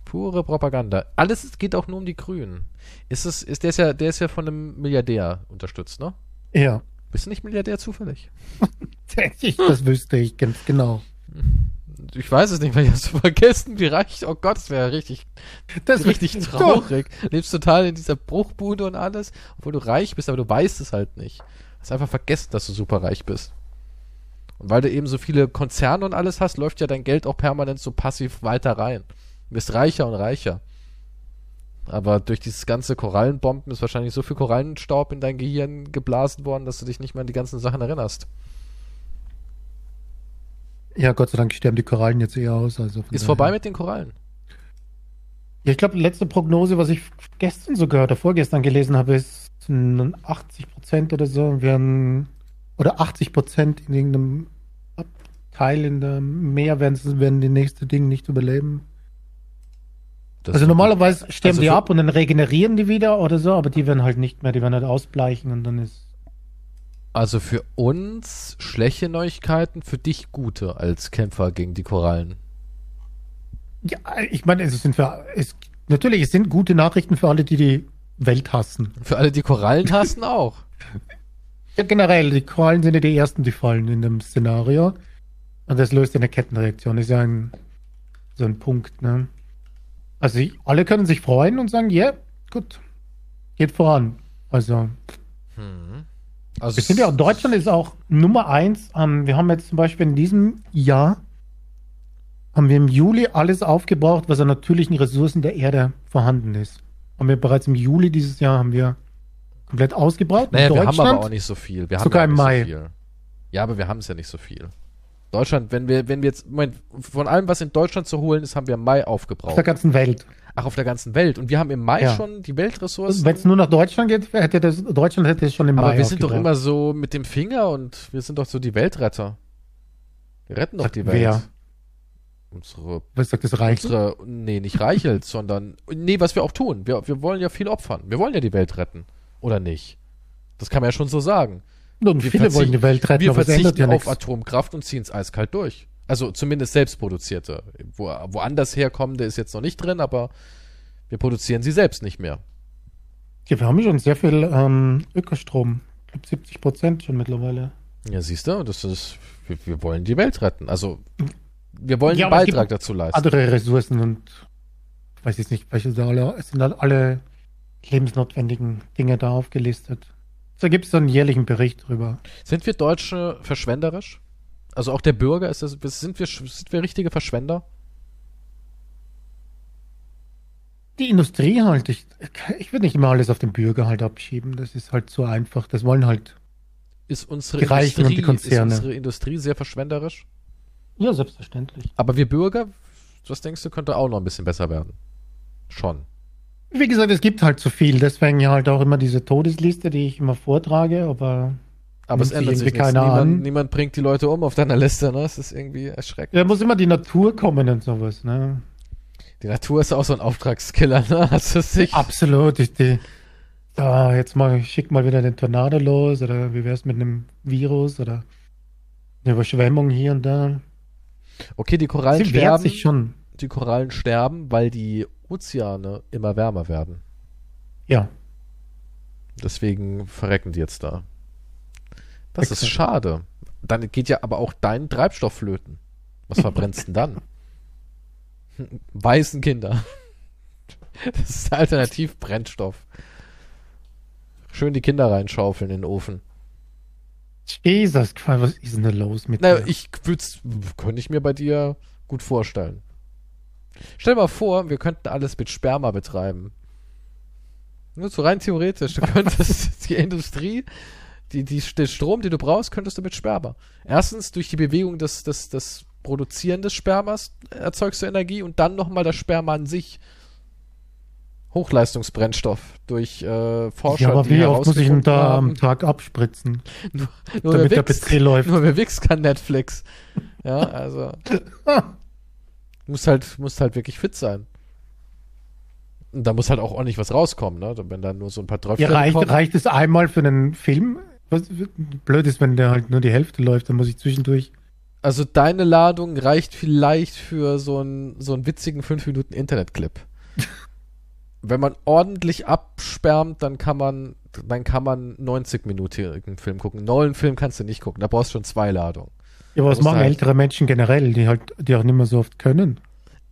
Pure Propaganda. Alles ist- geht auch nur um die Grünen. Ist es, ist der ist ja, der ist ja von einem Milliardär unterstützt, ne? Ja, Bist du nicht Milliardär zufällig? <laughs> das wüsste ich ganz genau. <laughs> Ich weiß es nicht, weil ich hab's <laughs> vergessen, wie reich. Oh Gott, das wäre richtig, Das richtig traurig. Lebst total in dieser Bruchbude und alles, obwohl du reich bist, aber du weißt es halt nicht. Hast einfach vergessen, dass du super reich bist. Und weil du eben so viele Konzerne und alles hast, läuft ja dein Geld auch permanent so passiv weiter rein. Du bist reicher und reicher. Aber durch dieses ganze Korallenbomben ist wahrscheinlich so viel Korallenstaub in dein Gehirn geblasen worden, dass du dich nicht mehr an die ganzen Sachen erinnerst. Ja, Gott sei Dank sterben die Korallen jetzt eher aus. Also Ist daher. vorbei mit den Korallen. Ja, ich glaube, letzte Prognose, was ich gestern sogar oder vorgestern gelesen habe, ist 80 Prozent oder so werden oder 80 Prozent in irgendeinem Teil in dem Meer werden, werden die nächste Ding nicht überleben. Das also normalerweise sterben Also die ab und dann regenerieren die wieder oder so, aber die werden halt nicht mehr, die werden halt ausbleichen und dann ist Also für uns schlechte Neuigkeiten, für dich gute als Kämpfer gegen die Korallen. Ja, ich meine, es sind für, es, natürlich, es sind gute Nachrichten für alle, die die Welt hassen. Für alle, die Korallen hassen, auch. <laughs> Ja, generell, die Korallen sind ja die ersten, die fallen in dem Szenario. Und das löst ja eine Kettenreaktion. Ist ja ein, so ein Punkt, ne? Also, alle können sich freuen und sagen, ja, gut, geht voran. Also, Hm. Also wir sind ja, Deutschland ist auch Nummer eins. Ähm, wir haben jetzt zum Beispiel in diesem Jahr, haben wir im Juli alles aufgebraucht, was an natürlichen Ressourcen der Erde vorhanden ist. Haben wir bereits im Juli dieses Jahr haben wir komplett ausgebraucht. Naja, wir haben aber auch nicht so viel. Wir haben sogar ja auch im Mai. So viel. Ja, aber wir haben es ja nicht so viel. Deutschland, wenn wir, wenn wir jetzt, Moment, von allem, was in Deutschland zu holen ist, haben wir im Mai auf der aufgebraucht. ganzen Welt. Ach, auf der ganzen Welt. Und wir haben im Mai Ja. schon die Weltressourcen. Wenn es nur nach Deutschland geht, hätte das, Deutschland hätte es schon im aber Mai wir sind doch immer so mit dem Finger und wir sind doch so die Weltretter. Wir retten doch die Welt. Wer? unsere, Was sagt das reicht? unsere, nee, nicht reichelt, sondern, nee, was wir auch tun. Wir, wir wollen ja viel opfern. Wir wollen ja die Welt retten. Oder nicht? Das kann man ja schon so sagen. Und Wir viele wollen die Welt retten, wir aber verzichten ja auf nichts. Atomkraft und ziehen es eiskalt durch. Also zumindest selbstproduzierte. Wo, woanders herkommende ist jetzt noch nicht drin, aber wir produzieren sie selbst nicht mehr. Ja, wir haben schon sehr viel ähm, Ökostrom. Ich glaube 70 Prozent schon mittlerweile. Ja, siehst du, das ist, wir, wir wollen die Welt retten. Also wir wollen Ja, einen Beitrag dazu leisten. Andere Ressourcen und ich weiß jetzt nicht, welche da alle, es sind halt alle lebensnotwendigen Dinge da aufgelistet. Da gibt es dann einen jährlichen Bericht drüber. Sind wir Deutsche verschwenderisch? Also auch der Bürger, ist das, sind wir, sind wir richtige Verschwender? Die Industrie halt, ich, ich würde nicht immer alles auf den Bürger halt abschieben. Das ist halt so einfach. Das wollen halt, Ist unsere Die Reichen und die Industrie, ist Konzerne. unsere Industrie sehr verschwenderisch? ja, selbstverständlich. Aber wir Bürger, was denkst du, könnte auch noch ein bisschen besser werden? Schon. Wie gesagt, es gibt halt zu viel. Deswegen ja halt auch immer diese Todesliste, die ich immer vortrage, aber Aber es ändert sich nichts. keiner Niemand, an. niemand bringt die Leute um auf deiner Liste, ne? Es ist irgendwie erschreckend. da muss immer die Natur kommen und sowas, ne? Die Natur ist auch so ein Auftragskiller, ne? Hast du sich? Absolut. Ich, die, da, jetzt mal, schick mal wieder den Tornado los oder wie wär's mit einem Virus oder eine Überschwemmung hier und da. Okay, die Korallen Sie sterben. sich schon. Die Korallen sterben, weil die Ozeane immer wärmer werden. Ja. Deswegen verrecken die jetzt da. Das ist Exakt. schade. Dann geht ja aber auch dein Treibstoff flöten. Was <laughs> verbrennst denn dann? Weißen Kinder. <laughs> Das ist Alternativbrennstoff. Schön die Kinder reinschaufeln in den Ofen. Jesus, Christ, was ist denn da los mit Na, dir? ich würd's, könnte ich mir bei dir gut vorstellen. Stell dir mal vor, wir könnten alles mit Sperma betreiben. Nur so rein theoretisch. Du <laughs> könntest die Industrie, die, die, den Strom, den du brauchst, könntest du mit Sperma. Erstens durch die Bewegung des, des, des Produzieren des Spermas erzeugst du Energie und dann nochmal das Sperma an sich. Hochleistungsbrennstoff durch äh, Forscher, ja, aber wie oft muss ich herausgefunden da haben, am Tag abspritzen, <laughs> nur damit wer der PC läuft? <laughs> nur wer Wix kann Netflix. Ja, also. <laughs> Muss halt, muss halt wirklich fit sein. Und da muss halt auch ordentlich was rauskommen, ne? Wenn da nur so ein paar Tröpfchen Ja, reicht, kommen. reicht es einmal für einen Film? Was blöd ist, wenn der halt nur die Hälfte läuft, dann muss ich zwischendurch. Also deine Ladung reicht vielleicht für so einen, so einen witzigen 5 Minuten Internetclip. <laughs> Wenn man ordentlich absperrt, dann kann man, dann kann man 90-minütigen Film gucken. Neuen Film kannst du nicht gucken, da brauchst du schon zwei Ladungen. Ja, aber was machen halt- ältere Menschen generell, die halt, die auch nicht mehr so oft können?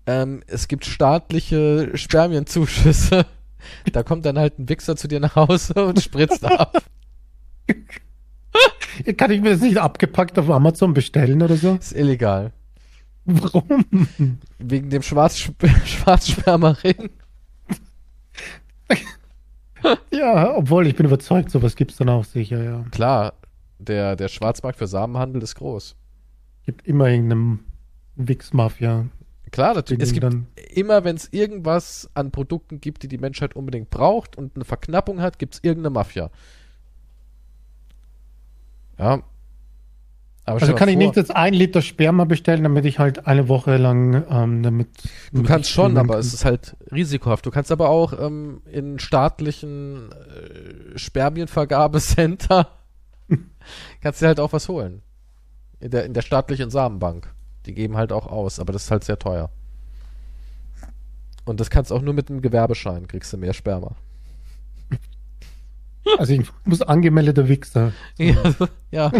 Ähm, es gibt staatliche Spermienzuschüsse. <laughs> Da kommt dann halt ein Wichser zu dir nach Hause und spritzt ab. <laughs> Kann ich mir das nicht abgepackt auf Amazon bestellen oder so? Ist illegal. Warum? Wegen dem Schwarzsp <laughs> Schwarzspermaring. <laughs> Ja, obwohl ich bin überzeugt, sowas gibt's dann auch sicher, ja. Klar, der, der Schwarzmarkt für Samenhandel ist groß. Gibt immer irgendeinem Wix-Mafia. Klar, natürlich. Es gibt dann- immer, wenn es irgendwas an Produkten gibt, die die Menschheit unbedingt braucht und eine Verknappung hat, gibt es irgendeine Mafia. Ja. Aber Also kann ich nicht jetzt ein Liter Sperma bestellen, damit ich halt eine Woche lang ähm, damit. Du damit kannst schon, aber kann. es ist halt risikohaft. Du kannst aber auch ähm, in staatlichen äh, Spermienvergabecenter <laughs> kannst dir halt auch was holen. In der, in der staatlichen Samenbank. Die geben halt auch aus, aber das ist halt sehr teuer. Und das kannst auch nur mit einem Gewerbeschein, kriegst du mehr Sperma. Also ich muss angemeldeter Wichser. Ja. <laughs> ja.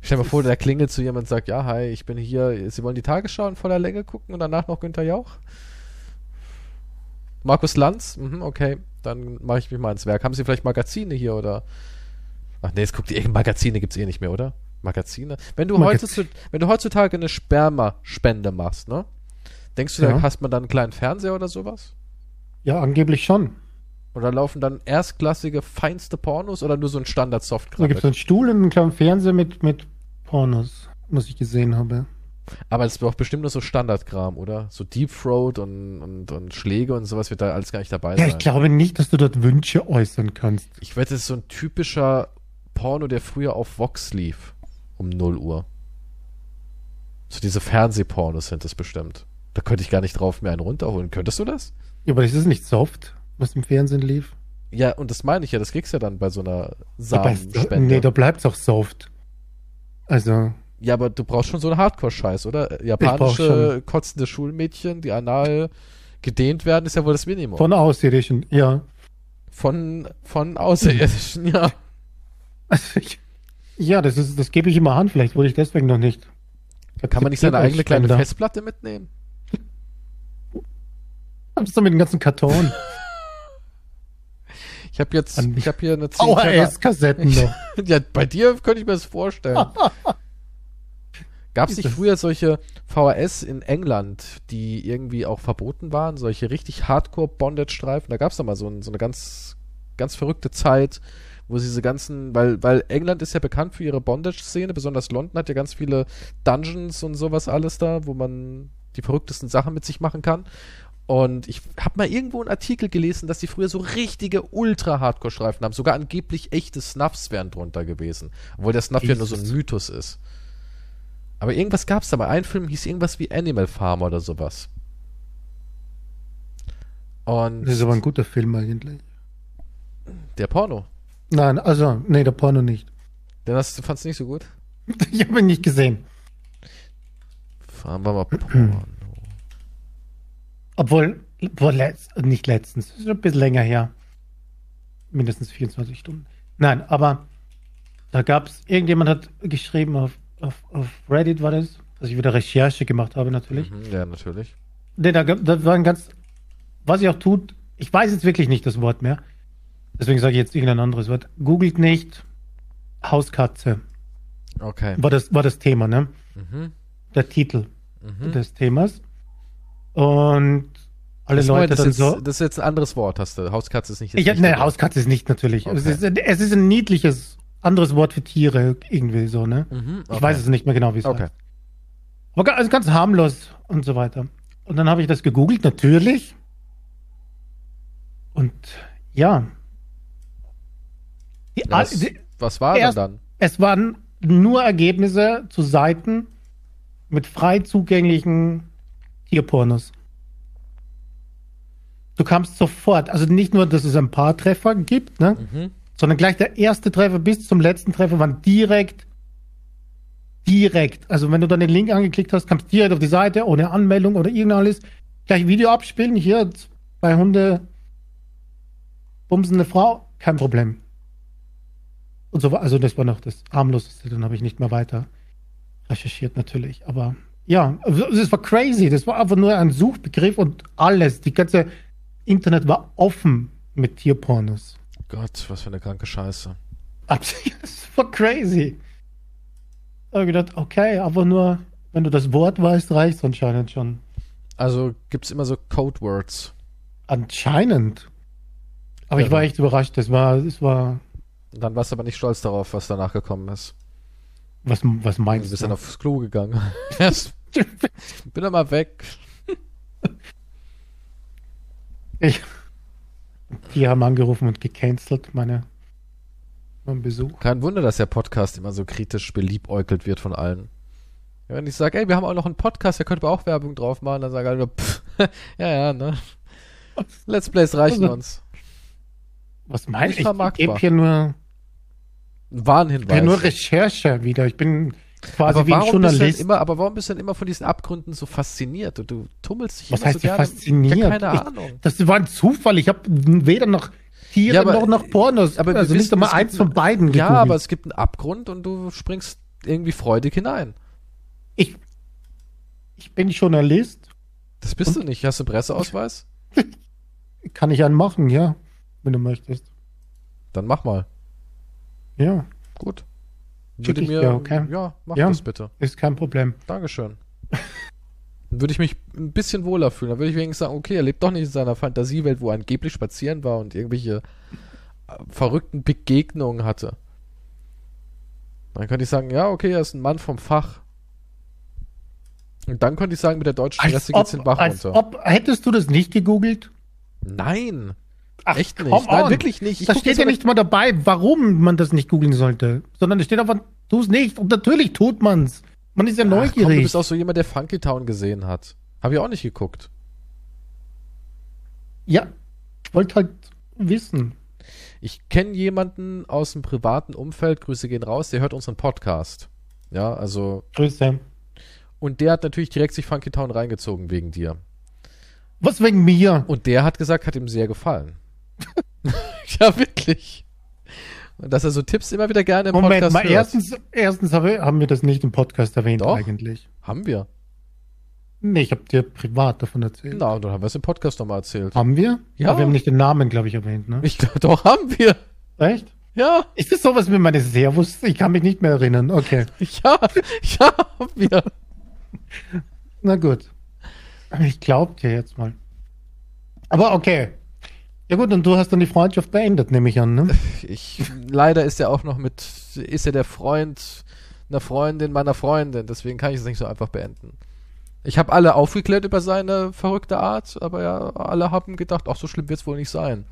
Stell dir mal vor, der klingelt zu jemand und sagt, ja, hi, ich bin hier, Sie wollen die Tagesschau in voller Länge gucken und danach noch Günther Jauch? Markus Lanz? Mhm, okay, dann mache ich mich mal ins Werk. Haben Sie vielleicht Magazine hier oder? Ach nee, es guckt ihr Magazine gibt's eh nicht mehr, oder? Magazine? Wenn du, Magaz- heutzutage, wenn du heutzutage eine Spermaspende machst, ne? Denkst du, da Ja. hast man dann einen kleinen Fernseher oder sowas? Ja, angeblich schon. Oder laufen dann erstklassige, feinste Pornos oder nur so ein Da Standard-Soft-Kram? gibt es einen Stuhl und einen kleinen Fernseher mit, mit Pornos, was ich gesehen habe. Aber es wird auch bestimmt nur so Standardkram, oder? So Deep Throat und, und, und Schläge und sowas wird da alles gar nicht dabei Ja, sein. ich glaube nicht, dass du dort Wünsche äußern kannst. Ich wette, es ist so ein typischer Porno, der früher auf Vox lief. Um 0 Uhr. So diese Fernsehpornos sind es bestimmt. Da könnte ich gar nicht drauf mir einen runterholen. Könntest du das? Ja, aber das ist nicht soft, was im Fernsehen lief. Ja, und das meine ich ja, das kriegst du ja dann bei so einer Samenspende. nee, da bleibt's auch soft. Also, ja, aber du brauchst schon so einen Hardcore-Scheiß, oder? Japanische kotzende Schulmädchen, die anal gedehnt werden, ist ja wohl das Minimum. von Außerirdischen, ja. Von, von Außerirdischen, ja. Also ich, ja, das ist, das gebe ich immer an, vielleicht wurde ich deswegen noch nicht. Kann man nicht seine eigene kleine. Festplatte mitnehmen? <laughs> Was ist doch mit dem ganzen Karton? <laughs> Ich habe jetzt, An- ich habe hier eine 10 Tera- VHS-Kassetten noch. <laughs> Ja, bei dir könnte ich mir das vorstellen. <laughs> Gab es nicht früher solche VHS in England, die irgendwie auch verboten waren? Solche richtig Hardcore-Bondage-Streifen? Da gab es doch mal so, ein, so eine ganz, ganz verrückte Zeit, wo sie diese ganzen, weil, weil England ist ja bekannt für ihre Bondage-Szene, besonders London hat ja ganz viele Dungeons und sowas alles da, wo man die verrücktesten Sachen mit sich machen kann. Und ich habe mal irgendwo einen Artikel gelesen, dass die früher so richtige Ultra-Hardcore-Streifen haben. Sogar angeblich echte Snuffs wären drunter gewesen. Obwohl der Snuff ja nur so ein. Mythos ist. Aber irgendwas gab es da. Bei einem Film hieß irgendwas wie Animal Farm oder sowas. Und Das ist aber ein guter Film eigentlich. der Porno. Nein, also, nee, der Porno nicht. Den hast, fandst du nicht so gut? <laughs> Ich habe ihn nicht gesehen. Fahren wir mal Porno. Obwohl, obwohl letzt, nicht letztens, das ist ein bisschen länger her. Mindestens 24 Stunden. Nein, aber da gab es, irgendjemand hat geschrieben auf, auf, auf Reddit war das, dass ich wieder Recherche gemacht habe natürlich. Mhm, ja, natürlich. Nee, da, da war ein ganz, was ich auch tut, ich weiß jetzt wirklich nicht das Wort mehr. Deswegen sage ich jetzt irgendein anderes Wort. Googelt nicht Hauskatze. Okay. War das, war das Thema, ne? Mhm. Der Titel Mhm. des Themas. Und alle Das, Leute dann ist so. jetzt, das ist jetzt ein anderes Wort, hast du. Hauskatze ist nicht jetzt Ich, nicht ne. Hauskatze ist nicht natürlich. Es, Okay. ist, es ist ein niedliches, anderes Wort für Tiere, irgendwie so, ne? Mhm, Ich okay. weiß es nicht mehr genau, wie es Okay. heißt. Aber also ganz harmlos und so weiter. Und dann habe ich das gegoogelt, natürlich. Und ja. Die, Ja, was, die, was war denn erst- dann? es waren nur Ergebnisse zu Seiten mit frei zugänglichen Tierpornos. Du kamst sofort, also nicht nur, dass es ein paar Treffer gibt, ne? Mhm. sondern gleich der erste Treffer bis zum letzten Treffer waren direkt, direkt. Also wenn du dann den Link angeklickt hast, kamst direkt auf die Seite ohne Anmeldung oder irgend alles. Gleich Video abspielen, hier bei Hunde bumsende Frau, kein Problem. Und so war, also das war noch das harmloseste, dann habe ich nicht mehr weiter recherchiert natürlich. Aber ja, also es war crazy. Das war einfach nur ein Suchbegriff und alles. Die ganze Internet war offen mit Tierpornos. Gott, was für eine kranke Scheiße. Absolut, <laughs> Das war crazy. Da habe ich gedacht, okay, aber nur, wenn du das Wort weißt, reicht anscheinend schon. Also gibt's immer so Codewords. Anscheinend. Aber ich Ja. war echt überrascht. Das war, das war, dann warst du aber nicht stolz darauf, was danach gekommen ist. Was, was Du meinst bist du? dann aufs Klo gegangen. <laughs> Bin dann mal weg. Ich, die haben angerufen und gecancelt meine, meinen Besuch. Kein Wunder, dass der Podcast immer so kritisch beliebäugelt wird von allen. Ja, wenn ich sage, ey, wir haben auch noch einen Podcast, da könnte man auch Werbung drauf machen, dann sagen alle, pff, <laughs> ja, ja, ne? Let's Plays reichen Also, uns. Was meinst du? Ich vermarktbar. gebe hier nur, Ein Warnhinweis. ja, nur Recherche wieder. Ich bin quasi aber wie ein Journalist. immer, aber warum bist du denn immer von diesen Abgründen so fasziniert? Und du tummelst dich Was immer heißt so fasziniert? Ja, keine Ich- Ahnung. Das war ein Zufall. Ich habe weder noch Tiere Ja, aber- noch noch Pornos. aber also nicht es eins von beiden Ja, gegoogelt. aber es gibt einen Abgrund und du springst irgendwie freudig hinein. ich, ich bin Journalist. Das bist du nicht. Hast du einen Presseausweis? <laughs> Kann ich einen machen, ja. Wenn du möchtest. Dann mach mal. Ja, Gut. Würde ich mir, dir, okay? ja, mach Ja. das bitte. ist kein Problem. Dankeschön. Dann <laughs> würde ich mich ein bisschen wohler fühlen. Dann würde ich wenigstens sagen, okay, er lebt doch nicht in seiner Fantasiewelt, wo er angeblich spazieren war und irgendwelche äh, verrückten Begegnungen hatte. Dann könnte ich sagen, ja, okay, er ist ein Mann vom Fach. Und dann könnte ich sagen, mit der deutschen Presse geht's den Bach als runter. ob, hättest du das nicht gegoogelt? Nein, Ach, echt nicht. Nein, wirklich nicht. Ich Da steht ja nicht mal dabei, warum man das nicht googeln sollte. Sondern es steht einfach, tu es nicht. Und natürlich tut man's. Man ist ja Ach, komm, du neugierig. bist auch so jemand, der Funky Town gesehen hat. Habe ich auch nicht geguckt. ja, ich wollte halt wissen. Ich kenne jemanden aus dem privaten Umfeld, Grüße gehen raus, der hört unseren Podcast. Ja, also, Grüße. und der hat natürlich direkt sich Funky Town reingezogen wegen dir. Was wegen mir? Und der hat gesagt, hat ihm sehr gefallen. <laughs> ja, wirklich. Und dass er so Tipps immer wieder gerne im Moment Podcast mal, erstens, erstens habe, haben wir das nicht im Podcast erwähnt Doch. eigentlich. Haben wir. Nee, ich habe dir privat davon erzählt. Na, dann haben wir es im Podcast nochmal erzählt. Haben wir? Ja. Aber wir haben nicht den Namen, glaube ich, erwähnt, ne? Ich glaube, <laughs> doch, haben wir. Echt? Ja, Ist das sowas wie meine Servus? Ich kann mich nicht mehr erinnern. Okay. <laughs> ja, ja, haben wir. Na gut. Ich glaub dir jetzt mal. Aber okay. Ja gut, und du hast dann die Freundschaft beendet, nehme ich an, ne? <laughs> Ich, leider ist er auch noch mit, ist er der Freund einer Freundin meiner Freundin, deswegen kann ich es nicht so einfach beenden. Ich habe alle aufgeklärt über seine verrückte Art, aber ja, alle haben gedacht, ach, so schlimm wird es wohl nicht sein.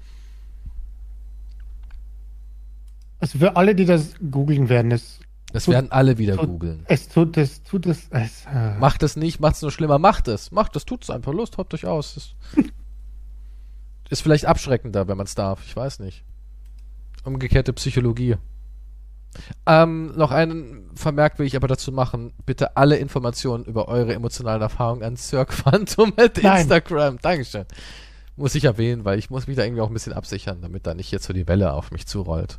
Also für alle, die das googeln werden, es, Das Tut- werden alle wieder tut- googeln. es tut es, tut es, es äh, Macht es nicht, macht es nur schlimmer, macht es. Macht es, tut es einfach. Lust, habt euch aus. <laughs> Ist vielleicht abschreckender, wenn man es darf. Ich weiß nicht. Umgekehrte Psychologie. Ähm, noch einen Vermerk will ich aber dazu machen. Bitte alle Informationen über eure emotionalen Erfahrungen an Cirque Phantom at Nein. Instagram. Dankeschön. Muss ich erwähnen, weil ich muss mich da irgendwie auch ein bisschen absichern, damit da nicht jetzt so die Welle auf mich zurollt.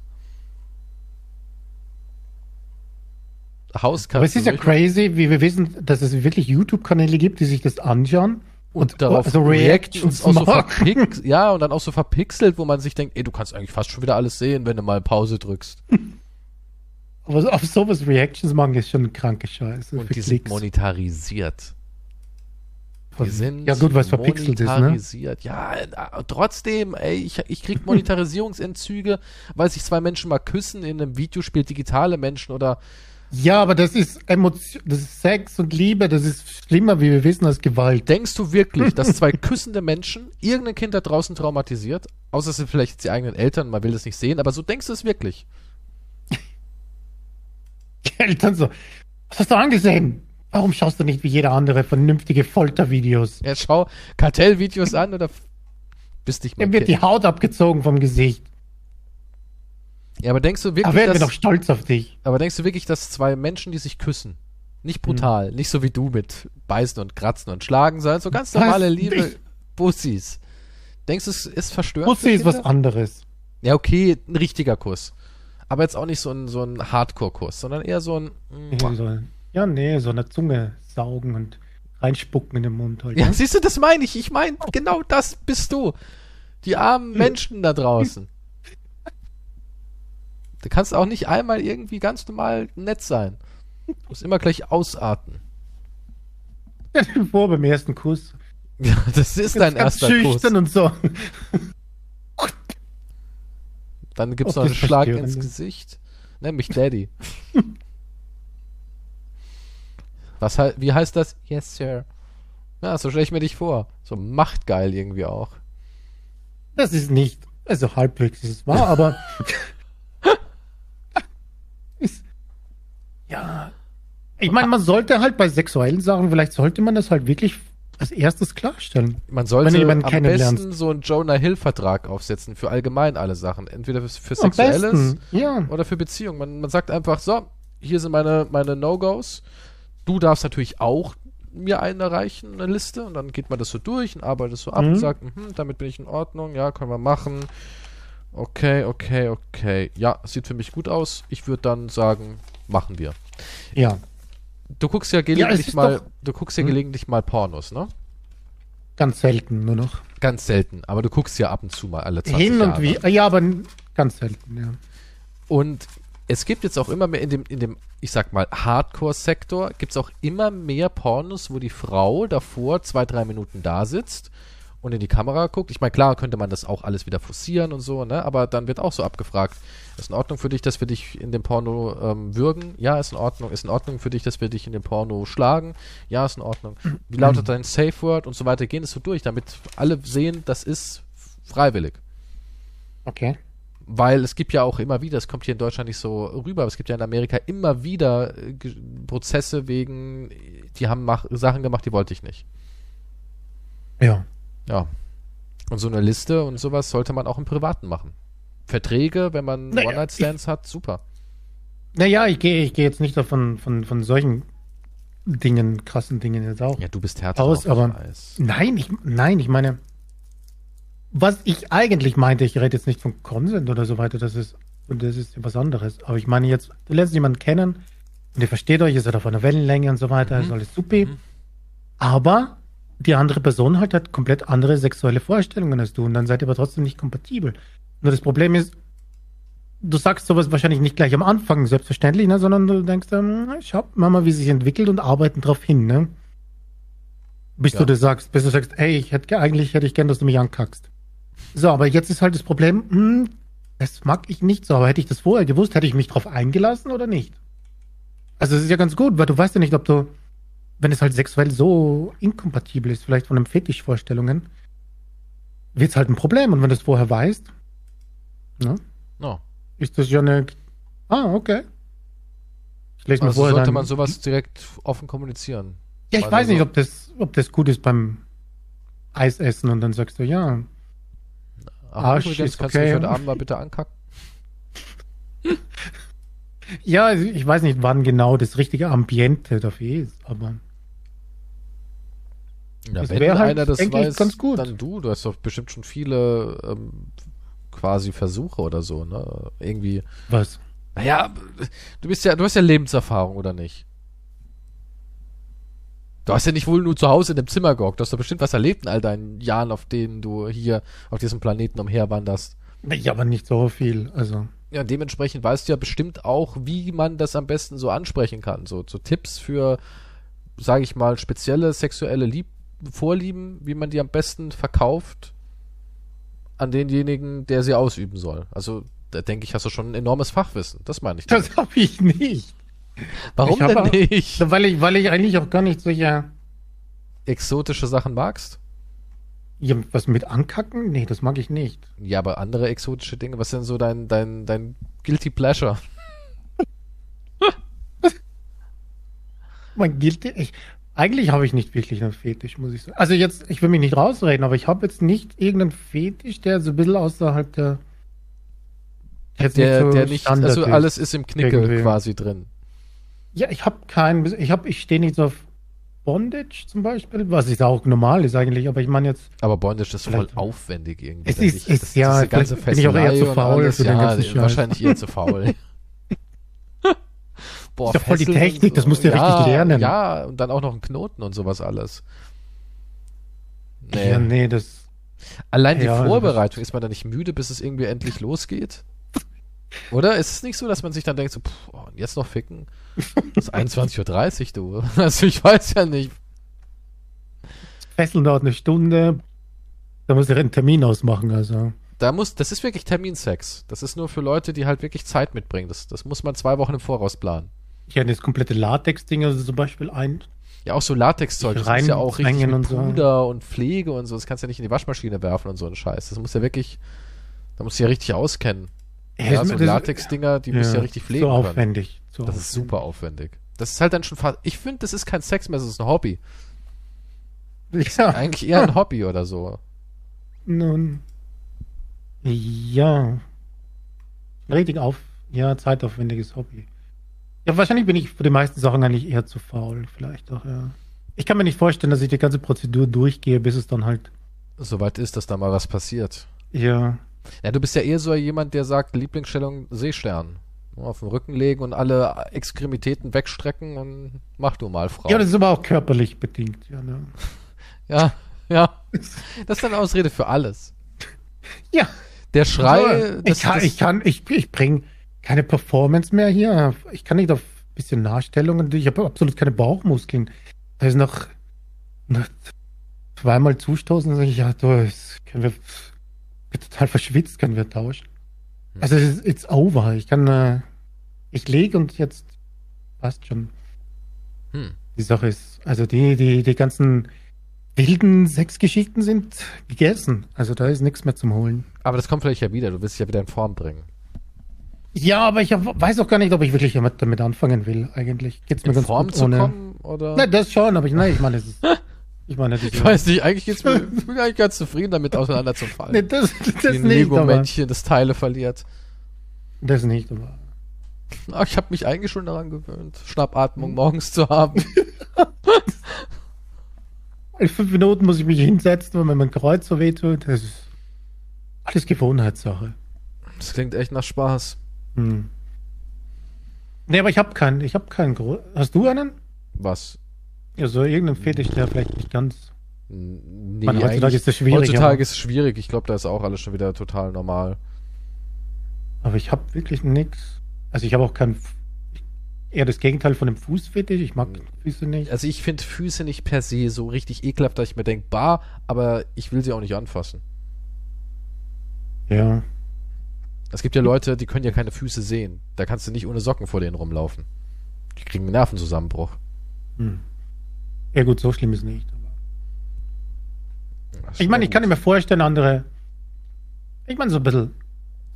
Haus aber es ist ja crazy, wie wir wissen, dass es wirklich YouTube-Kanäle gibt, die sich das anschauen und darauf also Reactions auch so verpix ja und dann auch so verpixelt, wo man sich denkt, ey, du kannst eigentlich fast schon wieder alles sehen, wenn du mal Pause drückst. <laughs> Aber auf sowas Reactions machen ist schon eine kranke Scheiße. Und die sind Klicks. monetarisiert. Die sind ja gut, weil es verpixelt ist, ne? Ja, äh, trotzdem, ey, ich, ich krieg Monetarisierungsentzüge, weil sich zwei Menschen mal küssen in einem Videospiel, digitale Menschen oder Ja, aber das ist Emotion, das ist Sex und Liebe, das ist schlimmer, wie wir wissen, als Gewalt. Denkst du wirklich, dass zwei <laughs> küssende Menschen irgendein Kind da draußen traumatisiert? Außer es sind vielleicht jetzt die eigenen Eltern, man will das nicht sehen, aber so denkst du es wirklich. Die <laughs> Eltern so, was hast du angesehen? Warum schaust du nicht wie jeder andere vernünftige Foltervideos? Ja, schau Kartellvideos an oder bist nicht mein Dem wird die Kind. Haut abgezogen vom Gesicht. Ja, aber denkst du wirklich, werden wir doch dass, stolz auf dich. aber denkst du wirklich, dass zwei Menschen, die sich küssen, nicht brutal, nicht so wie du mit beißen und kratzen und schlagen, sondern so ganz normale Liebe Ich- Bussis. Denkst du, es ist verstörend? Für ist was anderes. Ja, okay, ein richtiger Kuss. Aber jetzt auch nicht so ein, so ein Hardcore-Kuss, sondern eher so ein. So, ja, nee, so eine Zunge saugen und reinspucken in den Mund halt. Ja, ne? siehst du, das meine ich. Ich meine, genau das bist du. Die armen <laughs> Menschen da draußen. Du kannst auch nicht einmal irgendwie ganz normal nett sein. Du musst immer gleich ausarten. Vor, beim ersten Kuss. Ja, das ist dein Ganz erster Kuss. schüchtern und so. Dann gibt's Oh, noch einen Schlag ins Gesicht. Nenn mich Daddy. <laughs> Was wie heißt das? Yes, sir. Ja, so stelle ich mir dich vor. So machtgeil irgendwie auch. Das ist nicht, also halbwegs ist es wahr, aber <laughs> ist, ja, ich meine, man sollte halt bei sexuellen Sachen, vielleicht sollte man das halt wirklich als erstes klarstellen. Man sollte am besten so einen Jonah Hill-Vertrag aufsetzen für allgemein alle Sachen. Entweder für, für Sexuelles ja. oder für Beziehungen. Man, man sagt einfach, so, hier sind meine, meine No-Gos. Du darfst natürlich auch mir einen erreichen, eine Liste. Und dann geht man das so durch und arbeitet so ab Mhm. und sagt, mhm, damit bin ich in Ordnung. Ja, können wir machen. Okay, okay, okay. Ja, sieht für mich gut aus. Ich würde dann sagen, machen wir. Ja, Du guckst ja gelegentlich ist mal, du guckst ja Hm? gelegentlich mal Pornos, ne? ganz selten nur noch. Ganz selten, aber du guckst ja ab und zu mal alle 20 Hin und Jahre. wie, ja, aber ganz selten, ja. Und es gibt jetzt auch immer mehr in dem, in dem, ich sag mal, Hardcore-Sektor, gibt es auch immer mehr Pornos, wo die Frau davor zwei, drei Minuten da sitzt und in die Kamera guckt. Ich meine, klar könnte man das auch alles wieder forcieren und so, ne? Aber dann wird auch so abgefragt, ist in Ordnung für dich, dass wir dich in dem Porno ähm, würgen? Ja, ist in Ordnung. Ist in Ordnung für dich, dass wir dich in dem Porno schlagen? Ja, ist in Ordnung. Wie lautet dein Safe Word und so weiter? Gehen es so durch, damit alle sehen, das ist freiwillig. Okay. Weil es gibt ja auch immer wieder, es kommt hier in Deutschland nicht so rüber, aber es gibt ja in Amerika immer wieder äh, Prozesse wegen, die haben Sachen gemacht, die wollte ich nicht. Ja. Ja. Und so eine Liste und sowas sollte man auch im Privaten machen. Verträge, wenn man Naja, One-Night-Stands hat, super. Naja, ich gehe ich gehe jetzt nicht davon von, von solchen Dingen, krassen Dingen jetzt auch. Ja, du bist härter Aus, aber- ich. Nein, ich, nein, ich meine, was ich eigentlich meinte, ich rede jetzt nicht von Consent oder so weiter, das ist, und das ist was anderes. Aber ich meine jetzt, du lernst jemanden kennen und ihr versteht euch, ihr seid auf einer Wellenlänge und so weiter, ist alles supi. Mhm. Aber die andere Person halt hat komplett andere sexuelle Vorstellungen als du und dann seid ihr aber trotzdem nicht kompatibel. Nur das Problem ist, du sagst sowas wahrscheinlich nicht gleich am Anfang, selbstverständlich, ne, sondern du denkst dann, schau mal, wie sich entwickelt und arbeiten drauf hin, ne? Bis Ja. du das sagst, bis du sagst, ey, ich hätte ge- eigentlich hätte ich gern, dass du mich ankackst. So, aber jetzt ist halt das Problem, hm, das mag ich nicht so, aber hätte ich das vorher gewusst, hätte ich mich drauf eingelassen oder nicht? Also es ist ja ganz gut, weil du weißt ja nicht, ob du, wenn es halt sexuell so inkompatibel ist, vielleicht von den Fetischvorstellungen, wird es halt ein Problem. Und wenn du es vorher weißt, ne, No. ist das ja eine. Ah, okay. Ich lese Also vorher sollte man sowas direkt offen kommunizieren. Ja, ich Also weiß nicht, so- ob das, ob das gut ist beim Eisessen und dann sagst du, ja, Ach, Arsch übrigens, ist kannst du okay. mich heute Abend mal bitte ankacken? <laughs> ja, ich weiß nicht, wann genau das richtige Ambiente dafür ist, aber Ja, Das wenn halt, einer das weiß, ganz gut. dann du. Du hast doch bestimmt schon viele ähm, quasi Versuche oder so, ne? Irgendwie. was? Naja, du bist ja, du hast ja Lebenserfahrung, oder nicht? Du hast ja nicht wohl nur zu Hause in dem Zimmer gehockt. Du hast doch bestimmt was erlebt in all deinen Jahren, auf denen du hier auf diesem Planeten umherwanderst. Ja, aber nicht so viel. Also, Ja, dementsprechend weißt du ja bestimmt auch, wie man das am besten so ansprechen kann. So, so Tipps für, sage ich mal, spezielle sexuelle Lieb Vorlieben, wie man die am besten verkauft an denjenigen, der sie ausüben soll. Also, da denke ich, hast du schon ein enormes Fachwissen. Das meine ich. damit. das habe ich nicht. Warum ich denn nicht? Weil ich, weil ich eigentlich auch gar nicht solche. Exotische Sachen magst? Ja, was mit ankacken? Nee, das mag ich nicht. Ja, aber andere exotische Dinge, was denn so dein, dein, dein Guilty Pleasure? Mein Guilty. Ich, eigentlich habe ich nicht wirklich einen Fetisch, muss ich sagen. Also jetzt, ich will mich nicht rausreden, aber ich habe jetzt nicht irgendeinen Fetisch, der so ein bisschen außerhalb der. jetzt Der, so der nicht, also alles ist im Knickel Irgendwie. quasi drin. Ja, ich habe keinen. Ich habe, ich stehe nicht so auf Bondage zum Beispiel, was ist auch normal ist eigentlich, aber ich meine jetzt. Aber Bondage ist voll aufwendig irgendwie. Es ist- ist- Das- ja, ganze vielleicht bin ich auch eher zu faul alles, ja. Wahrscheinlich eher zu faul. <laughs> Boah, Ist ja voll die Technik, das musst du ja richtig lernen. Ja, und dann auch noch ein Knoten und sowas alles. Nee. Ja, nee, das. Allein die Ja, das- Vorbereitung, ist man da nicht müde, bis es irgendwie endlich losgeht? Oder ist es nicht so, dass man sich dann denkt, so, pff, oh, jetzt noch ficken? Das ist 21.30 Uhr, du. <laughs> Also ich weiß ja nicht. Fesseln dauert eine Stunde. Da muss ich einen Termin ausmachen, also. Da muss, das ist wirklich Terminsex. Das ist nur für Leute, die halt wirklich Zeit mitbringen. Das, das muss man zwei Wochen im Voraus planen. Ich hätte das komplette Latex-Ding, also zum Beispiel ein. Ja, auch so Latexzeug, das ist ja auch richtig mit und so. Puder und Pflege und so. Das kannst du ja nicht in die Waschmaschine werfen und so ein Scheiß. Das muss ja wirklich, da musst du ja richtig auskennen. Ja, ist so Latex-Dinger, die musst du ja richtig pflegen So können. aufwendig. So Das ist aufwendig. super aufwendig. Das ist halt dann schon fast, ich finde, das ist kein Sex mehr, das ist ein Hobby. <laughs> Ja, Eigentlich eher ein Hobby oder so. nun. Ja. Richtig auf. Ja, zeitaufwendiges Hobby. Ja, wahrscheinlich bin ich für die meisten Sachen eigentlich eher zu faul. Vielleicht auch, ja. Ich kann mir nicht vorstellen, dass ich die ganze Prozedur durchgehe, bis es dann halt. Soweit ist, dass da mal was passiert. Ja. Ja, du bist ja eher so jemand, der sagt, Lieblingsstellung Seestern. Auf den Rücken legen und alle Extremitäten wegstrecken und mach du mal, Frau. Ja, das ist aber auch körperlich bedingt. Ja, ne? <laughs> ja, ja. Das ist eine Ausrede für alles. ja. Der Schrei, So, ich kann, ich kann, ich, ich bringe keine Performance mehr hier. Ich kann nicht auf ein bisschen Nachstellungen. Ich habe absolut keine Bauchmuskeln. Da ist noch, noch zweimal zustoßen und sage ich, ja, du, das können wir, bin total verschwitzt, können wir tauschen. Also, es ist, it's over. Ich kann, äh, ich lege und jetzt passt schon. hm. Die Sache ist, also die, die, die ganzen wilden Sexgeschichten sind gegessen. Also da ist nichts mehr zum Holen. Aber das kommt vielleicht ja wieder. Du willst dich ja wieder in Form bringen. Ja, aber ich hab, weiß auch gar nicht, ob ich wirklich damit, anfangen will, eigentlich. Geht's mir In ganz Form gut zu ohne. kommen? Oder? Na, das schon, aber ich, nein, ich meine, das ist, <laughs> ich meine, ich weiß nicht, eigentlich geht's mir, <laughs> ich bin eigentlich ganz zufrieden damit, auseinanderzufallen. nee, das, das Wie ein nicht, aber, Lego-Männchen, das Teile verliert. das nicht, aber. Ah, ich habe mich eigentlich schon daran gewöhnt, Schnappatmung morgens zu haben. <laughs> In fünf Minuten muss ich mich hinsetzen, wenn mir mein Kreuz so wehtut. Das ist alles Gewohnheitssache. Das klingt echt nach Spaß. Hm. Nee, aber ich habe keinen, ich habe keinen Gro Hast du einen? Was? Ja, so irgendeinen Fetisch, der vielleicht nicht ganz. Nee, meine, heutzutage ist das schwierig, Heutzutage aber- ist es schwierig. Ich glaube, da ist auch alles schon wieder total normal. Aber ich habe wirklich nichts. Also ich habe auch keinen. Eher das Gegenteil von dem Fußfetisch. Ich mag Füße nicht. Also ich finde Füße nicht per se so richtig ekelhaft, dass ich mir denke, bah, aber ich will sie auch nicht anfassen. Ja. Es gibt ja Leute, die können ja keine Füße sehen. Da kannst du nicht ohne Socken vor denen rumlaufen. Die kriegen einen Nervenzusammenbruch. Hm. Ja gut, so schlimm ist nicht. Aber Das ich meine, ich kann mir vorstellen, andere. Ich meine, so ein bisschen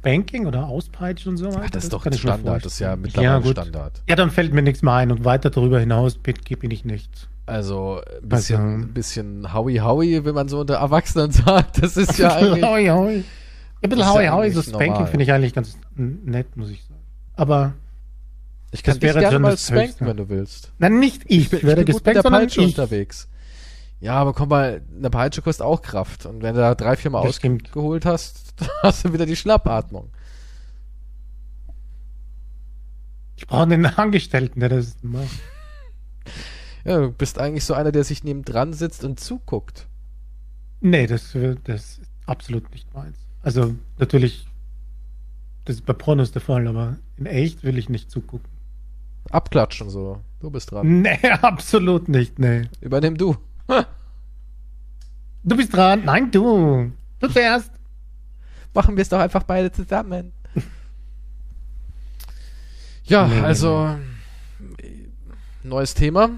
Banking oder Auspeitschen und so weiter. Ach, das ist doch mir Standard, das ist ja mittlerweile ja, gut. Standard. Ja, dann fällt mir nichts mehr ein und weiter darüber hinaus bin bin ich nichts. Also ein bisschen, Also- bisschen Howie Howie, wenn man so unter Erwachsenen <laughs> sagt, das ist ja eigentlich. Hoi. Ja, ein bisschen Das ja Hoi, so Spanking finde ich eigentlich ganz nett, muss ich sagen. Aber, Ich kann dich gerne mal spanken, Höchste. wenn du willst. nein, nicht ich, Ich bin, ich werde bin gut mit gespankt, der Peitsche ich. unterwegs. Ja, aber komm mal, eine Peitsche kostet auch Kraft. Und wenn du da drei, vier Mal ausgeholt hast, <laughs> dann hast du wieder die Schnappatmung. Ich brauche einen Angestellten, der das macht. Ja, du bist eigentlich so einer, der sich neben dran sitzt und zuguckt. Nee, das, das ist absolut nicht meins. Also, natürlich, das ist bei Pornos der Fall, aber in echt will ich nicht zugucken. Abklatschen so. Du bist dran. Nee, <laughs> absolut nicht, nee. Übernimm du. Du bist dran. Nein, du. Du zuerst. Machen wir es doch einfach beide zusammen. ja, Nee. also neues Thema.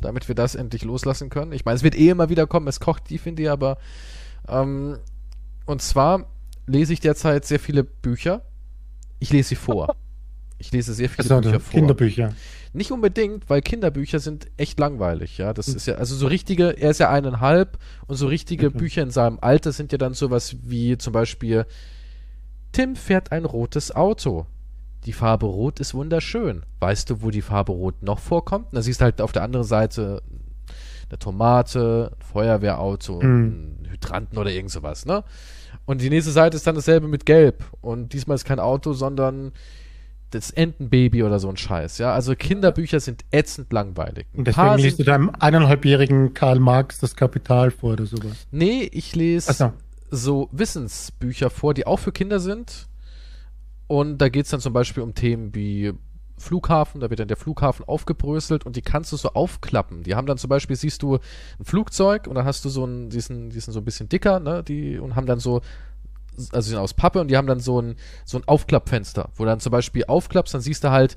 Damit wir das endlich loslassen können. Ich meine, es wird eh immer wieder kommen, es kocht tief in dir, aber ähm, und zwar lese ich derzeit sehr viele Bücher. Ich lese sie vor. <laughs> Ich lese sehr viele Also, Bücher vor. Kinderbücher. Nicht unbedingt, weil Kinderbücher sind echt langweilig, ja. Das ist ja, also so richtige, er ist ja eineinhalb und so richtige Mhm. Bücher in seinem Alter sind ja dann sowas wie zum Beispiel Tim fährt ein rotes Auto. Die Farbe Rot ist wunderschön. Weißt du, wo die Farbe Rot noch vorkommt? Da siehst du halt auf der anderen Seite eine Tomate, ein Feuerwehrauto, Mhm. einen Hydranten oder irgend sowas, ne? Und die nächste Seite ist dann dasselbe mit Gelb. Und diesmal ist kein Auto, sondern das Entenbaby oder so ein Scheiß, ja. Also Kinderbücher sind ätzend langweilig. Ein Und deswegen liest du deinem eineinhalbjährigen Karl Marx das Kapital vor oder sowas. nee, ich lese Achso. so Wissensbücher vor, die auch für Kinder sind. Und da geht es dann zum Beispiel um Themen wie Flughafen, da wird dann der Flughafen aufgebröselt und die kannst du so aufklappen. Die haben dann zum Beispiel, siehst du ein Flugzeug und dann hast du so einen, die sind, die sind so ein bisschen dicker, ne, die, und haben dann so, also die sind aus Pappe und die haben dann so ein, so ein Aufklappfenster, wo du dann zum Beispiel aufklappst, dann siehst du halt,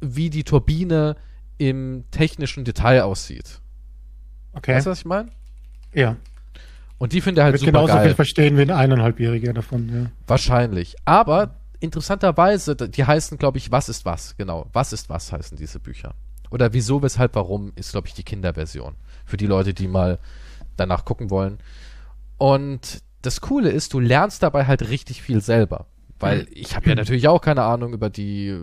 wie die Turbine im technischen Detail aussieht. Okay. Weißt du, was ich meine? ja. Und die finde ich halt Wird super genauso geil. viel verstehen wie ein eineinhalbjähriger davon, ja. Wahrscheinlich. Aber interessanterweise, die heißen, glaube ich, Was ist was? Genau. Was ist was heißen diese Bücher. Oder wieso, weshalb, warum ist, glaube ich, die Kinderversion. Für die Leute, die mal danach gucken wollen. Und das Coole ist, du lernst dabei halt richtig viel selber. Weil ich habe ja natürlich auch keine Ahnung über die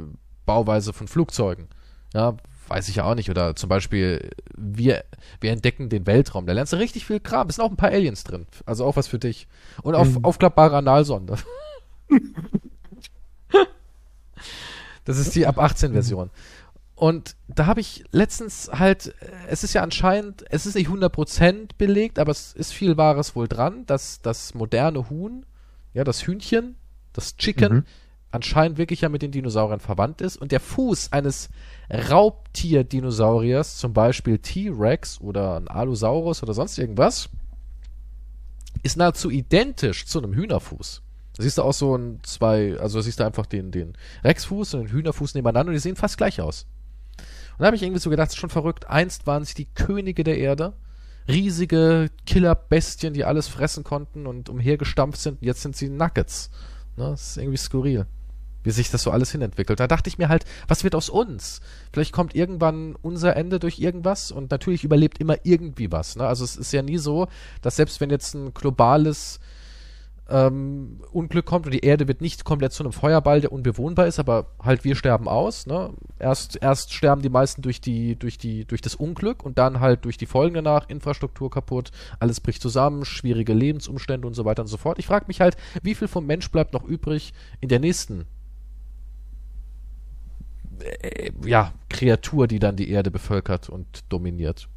Bauweise von Flugzeugen. Ja, weiß ich ja auch nicht. Oder zum Beispiel, wir, wir entdecken den Weltraum. Da lernst du richtig viel Kram. Es sind auch ein paar Aliens drin. Also auch was für dich. Und auf, Mhm. aufklappbare Analsonde. <laughs> Das ist die ab 18 Version. Und da habe ich letztens halt, äh, es ist ja anscheinend, es ist nicht 100% belegt, aber es ist viel Wahres wohl dran, dass das moderne Huhn, ja, das Hühnchen, das Chicken, Mhm. anscheinend wirklich ja mit den Dinosauriern verwandt ist und der Fuß eines Raubtier-Dinosauriers, zum Beispiel T-Rex oder ein Allosaurus oder sonst irgendwas, ist nahezu identisch zu einem Hühnerfuß. Da siehst du auch so ein zwei, also siehst du einfach den, den Rexfuß und den Hühnerfuß nebeneinander und die sehen fast gleich aus. Und da habe ich irgendwie so gedacht, das ist schon verrückt. Einst waren sie die Könige der Erde, riesige Killerbestien, die alles fressen konnten und umhergestampft sind. Jetzt sind sie Nuggets. Ne? Das ist irgendwie skurril, wie sich das so alles hinentwickelt. Da dachte ich mir halt, was wird aus uns? Vielleicht kommt irgendwann unser Ende durch irgendwas und natürlich überlebt immer irgendwie was. Ne? Also es ist ja nie so, dass selbst wenn jetzt ein globales ähm, Unglück kommt und die Erde wird nicht komplett zu einem Feuerball, der unbewohnbar ist, aber halt wir sterben aus. Ne? Erst, erst sterben die meisten durch die, durch die, durch das Unglück und dann halt durch die Folgen danach, Infrastruktur kaputt, alles bricht zusammen, schwierige Lebensumstände und so weiter und so fort. Ich frage mich halt, wie viel vom Mensch bleibt noch übrig in der nächsten äh, ja, Kreatur, die dann die Erde bevölkert und dominiert.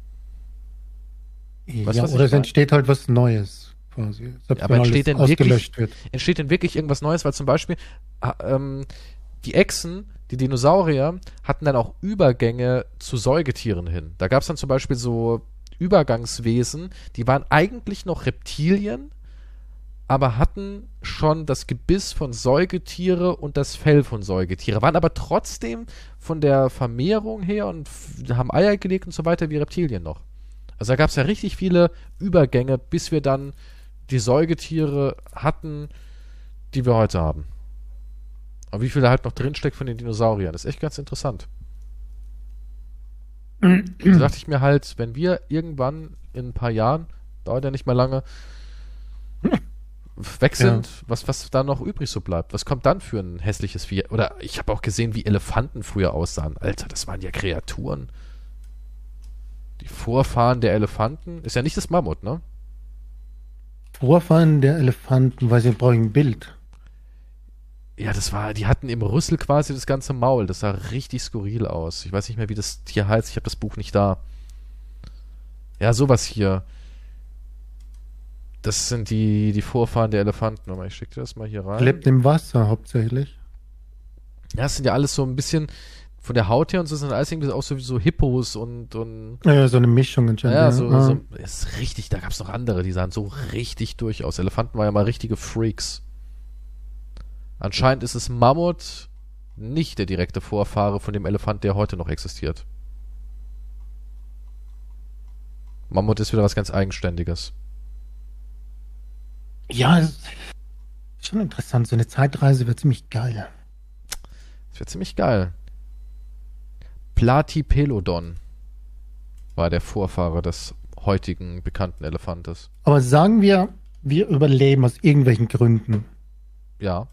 Weißt, ja, oder es entsteht halt was Neues quasi. Ja, aber entsteht denn, wirklich, wird. entsteht denn wirklich irgendwas Neues? Weil zum Beispiel ähm, die Echsen, die Dinosaurier, hatten dann auch Übergänge zu Säugetieren hin. Da gab es dann zum Beispiel so Übergangswesen, die waren eigentlich noch Reptilien, aber hatten schon das Gebiss von Säugetiere und das Fell von Säugetiere, waren aber trotzdem von der Vermehrung her und haben Eier gelegt und so weiter wie Reptilien noch. Also da gab es ja richtig viele Übergänge, bis wir dann die Säugetiere hatten, die wir heute haben. Aber wie viel da halt noch drinsteckt von den Dinosauriern, das ist echt ganz interessant. da dachte ich mir halt, wenn wir irgendwann in ein paar Jahren, dauert ja nicht mal lange, weg sind, ja. was, was da noch übrig so bleibt. Was kommt dann für ein hässliches Vieh? Oder ich habe auch gesehen, wie Elefanten früher aussahen. Alter, das waren ja Kreaturen. Die Vorfahren der Elefanten. Ist ja nicht das Mammut, ne? Vorfahren der Elefanten, weil sie brauchen ein Bild. Ja, das war, die hatten im Rüssel quasi das ganze Maul. Das sah richtig skurril aus. Ich weiß nicht mehr, wie das Tier heißt. Ich habe das Buch nicht da. Ja, sowas hier. Das sind die, die Vorfahren der Elefanten. Ich schicke dir das mal hier rein. Lebt im Wasser hauptsächlich. Ja, das sind ja alles so ein bisschen, von der Haut her und so sind alles irgendwie auch so, so Hippos und, und ja, so eine Mischung anscheinend. Ja, so, ah. so ist richtig, da gab es noch andere, die sahen so richtig durch aus. Elefanten waren ja mal richtige Freaks. Anscheinend ist es Mammut nicht der direkte Vorfahre von dem Elefant, der heute noch existiert. Mammut ist wieder was ganz Eigenständiges. Ja, schon interessant. So eine Zeitreise wird ziemlich geil. Das wird ziemlich geil. Platipelodon war der Vorfahre des heutigen bekannten Elefantes. Aber sagen wir, wir überleben aus irgendwelchen Gründen. Ja.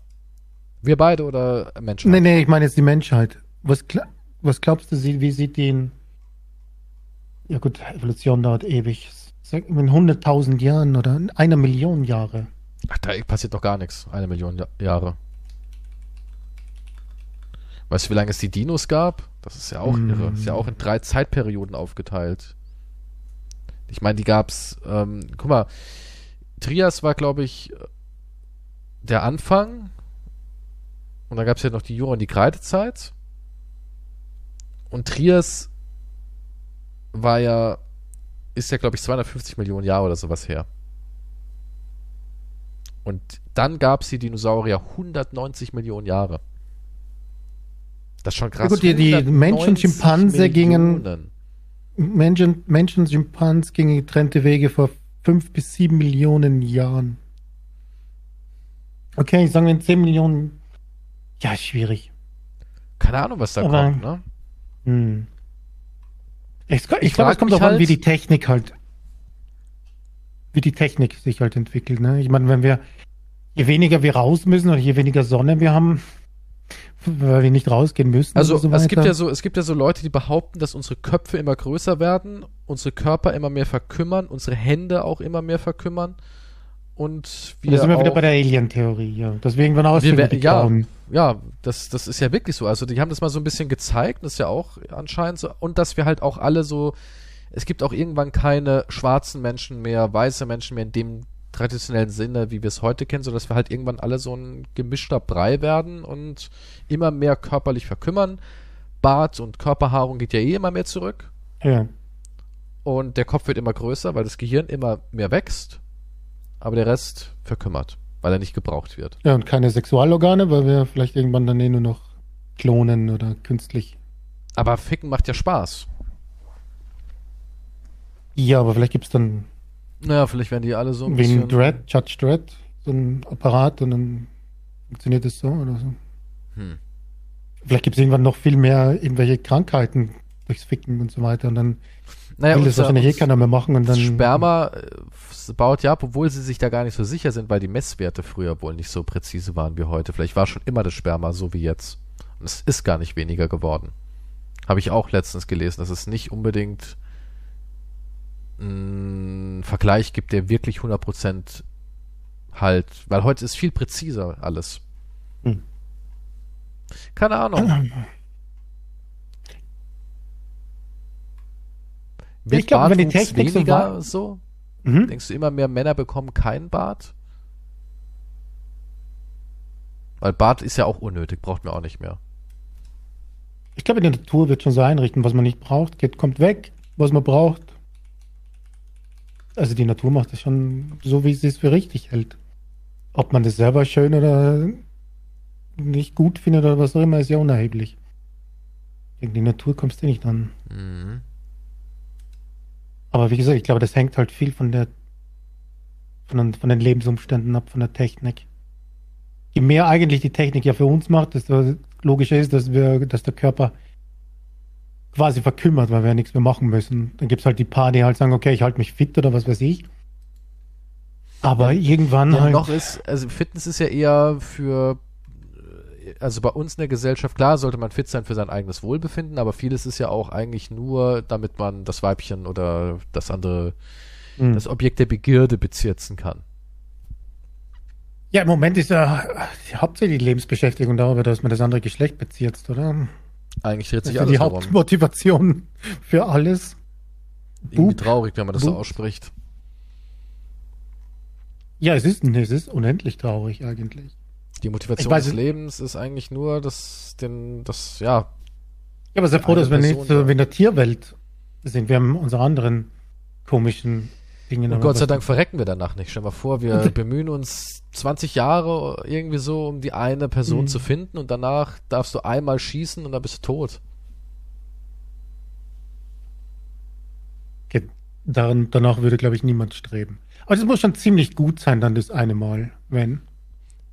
Wir beide oder Menschen? Nee, nee, ich meine jetzt die Menschheit. Was, was glaubst du, wie sieht die Ja gut, Evolution dauert ewig. In 100.000 Jahren oder einer Million Jahre. Ach, da passiert doch gar nichts. Eine Million Jahre. Weißt du, wie lange es die Dinos gab? Das ist ja auch mm. irre. Ist ja auch in drei Zeitperioden aufgeteilt. Ich meine, die gab's, ähm, guck mal, Trias war, glaube ich, der Anfang. Und dann gab es ja noch die Jura und die Kreidezeit. Und Trias war ja, ist ja, glaube ich, 250 Millionen Jahre oder sowas her. Und dann gab es die Dinosaurier 190 Millionen Jahre. Das ist schon krass. Ja gut, die, die Menschen-Schimpanse gingen. Menschen, Menschen, Schimpansen gingen getrennte Wege vor fünf bis sieben Millionen Jahren. Okay, ich sage in zehn Millionen. Ja, schwierig. Keine Ahnung, was da Aber, kommt, ne? Hm. Ich, ich, ich glaube, es kommt auch halt, an, wie die Technik halt, wie die Technik sich halt entwickelt, ne? Ich meine, wenn wir, je weniger wir raus müssen oder je weniger Sonne wir haben, weil wir nicht rausgehen müssen. Also so es gibt ja so, es gibt ja so Leute, die behaupten, dass unsere Köpfe immer größer werden, unsere Körper immer mehr verkümmern, unsere Hände auch immer mehr verkümmern und wir. Da sind wir wieder bei der Alien-Theorie, ja. Auch wir, wir, ja, ja, das, das ist ja wirklich so. Also die haben das mal so ein bisschen gezeigt, das ist ja auch anscheinend so, und dass wir halt auch alle so, es gibt auch irgendwann keine schwarzen Menschen mehr, weiße Menschen mehr in dem traditionellen Sinne, wie wir es heute kennen, sodass wir halt irgendwann alle so ein gemischter Brei werden und immer mehr körperlich verkümmern. Bart und Körperhaarung geht ja eh immer mehr zurück. Ja. Und der Kopf wird immer größer, weil das Gehirn immer mehr wächst, aber der Rest verkümmert, weil er nicht gebraucht wird. Ja, und keine Sexualorgane, weil wir vielleicht irgendwann dann eh nur noch klonen oder künstlich. Aber Ficken macht ja Spaß. Ja, aber vielleicht gibt es dann Naja, vielleicht werden die alle so ein wie ein bisschen. Dread, Judge Dredd, so ein Apparat und dann funktioniert das so oder so. Hm. Vielleicht gibt es irgendwann noch viel mehr irgendwelche Krankheiten durchs Ficken und so weiter und dann Naja, will das wahrscheinlich eh keiner mehr machen und das dann Sperma äh, baut ja ab, obwohl sie sich da gar nicht so sicher sind, weil die Messwerte früher wohl nicht so präzise waren wie heute. Vielleicht war schon immer das Sperma so wie jetzt. Und es ist gar nicht weniger geworden. Habe ich auch letztens gelesen, dass es nicht unbedingt einen Vergleich gibt, der wirklich 100% halt, weil heute ist viel präziser alles. Hm. Keine Ahnung. Wird Ich glaube, wenn die Technik so weniger war- so? Mhm. Denkst du, immer mehr Männer bekommen keinen Bart? Weil Bart ist ja auch unnötig, braucht man auch nicht mehr. Ich glaube, die Natur wird schon so einrichten, was man nicht braucht, geht, kommt weg, was man braucht. Also die Natur macht es schon so, wie sie es für richtig hält. Ob man das selber schön oder nicht gut findet oder was auch immer, ist ja unerheblich. Gegen die Natur kommst du nicht an. Mhm. Aber wie gesagt, ich glaube, das hängt halt viel von der von den, von den Lebensumständen ab, von der Technik. Je mehr eigentlich die Technik ja für uns macht, desto logischer ist, dass wir, dass der Körper quasi verkümmert, weil wir ja nichts mehr machen müssen. Dann gibt es halt die paar, die halt sagen, okay, ich halte mich fit oder was weiß ich. Aber irgendwann Ja, halt. noch ist, also Fitness ist ja eher für, also bei uns in der Gesellschaft, klar sollte man fit sein für sein eigenes Wohlbefinden, aber vieles ist ja auch eigentlich nur, damit man das Weibchen oder das andere, Hm. das Objekt der Begierde bezirzen kann. ja, im Moment ist ja hauptsächlich die Lebensbeschäftigung darüber, dass man das andere Geschlecht bezieht, oder? Eigentlich dreht sich alles die darum. Hauptmotivation für alles. Irgendwie Bub. traurig, wenn man das so Bub. ausspricht. Ja, es ist, es ist unendlich traurig eigentlich. Die Motivation weiß des es- Lebens ist eigentlich nur, dass den, das, ja, Ja, aber sehr froh, dass wir nicht so in der Tierwelt sind. Wir haben unsere anderen komischen. Und Gott sei Dank verrecken wir danach nicht. Stell dir mal vor, wir <laughs> bemühen uns 20 Jahre irgendwie so, um die eine Person Mhm. zu finden und danach darfst du einmal schießen und dann bist du tot. Ge- Daran, danach würde, glaube ich, niemand streben. Aber das muss schon ziemlich gut sein, dann das eine Mal, wenn.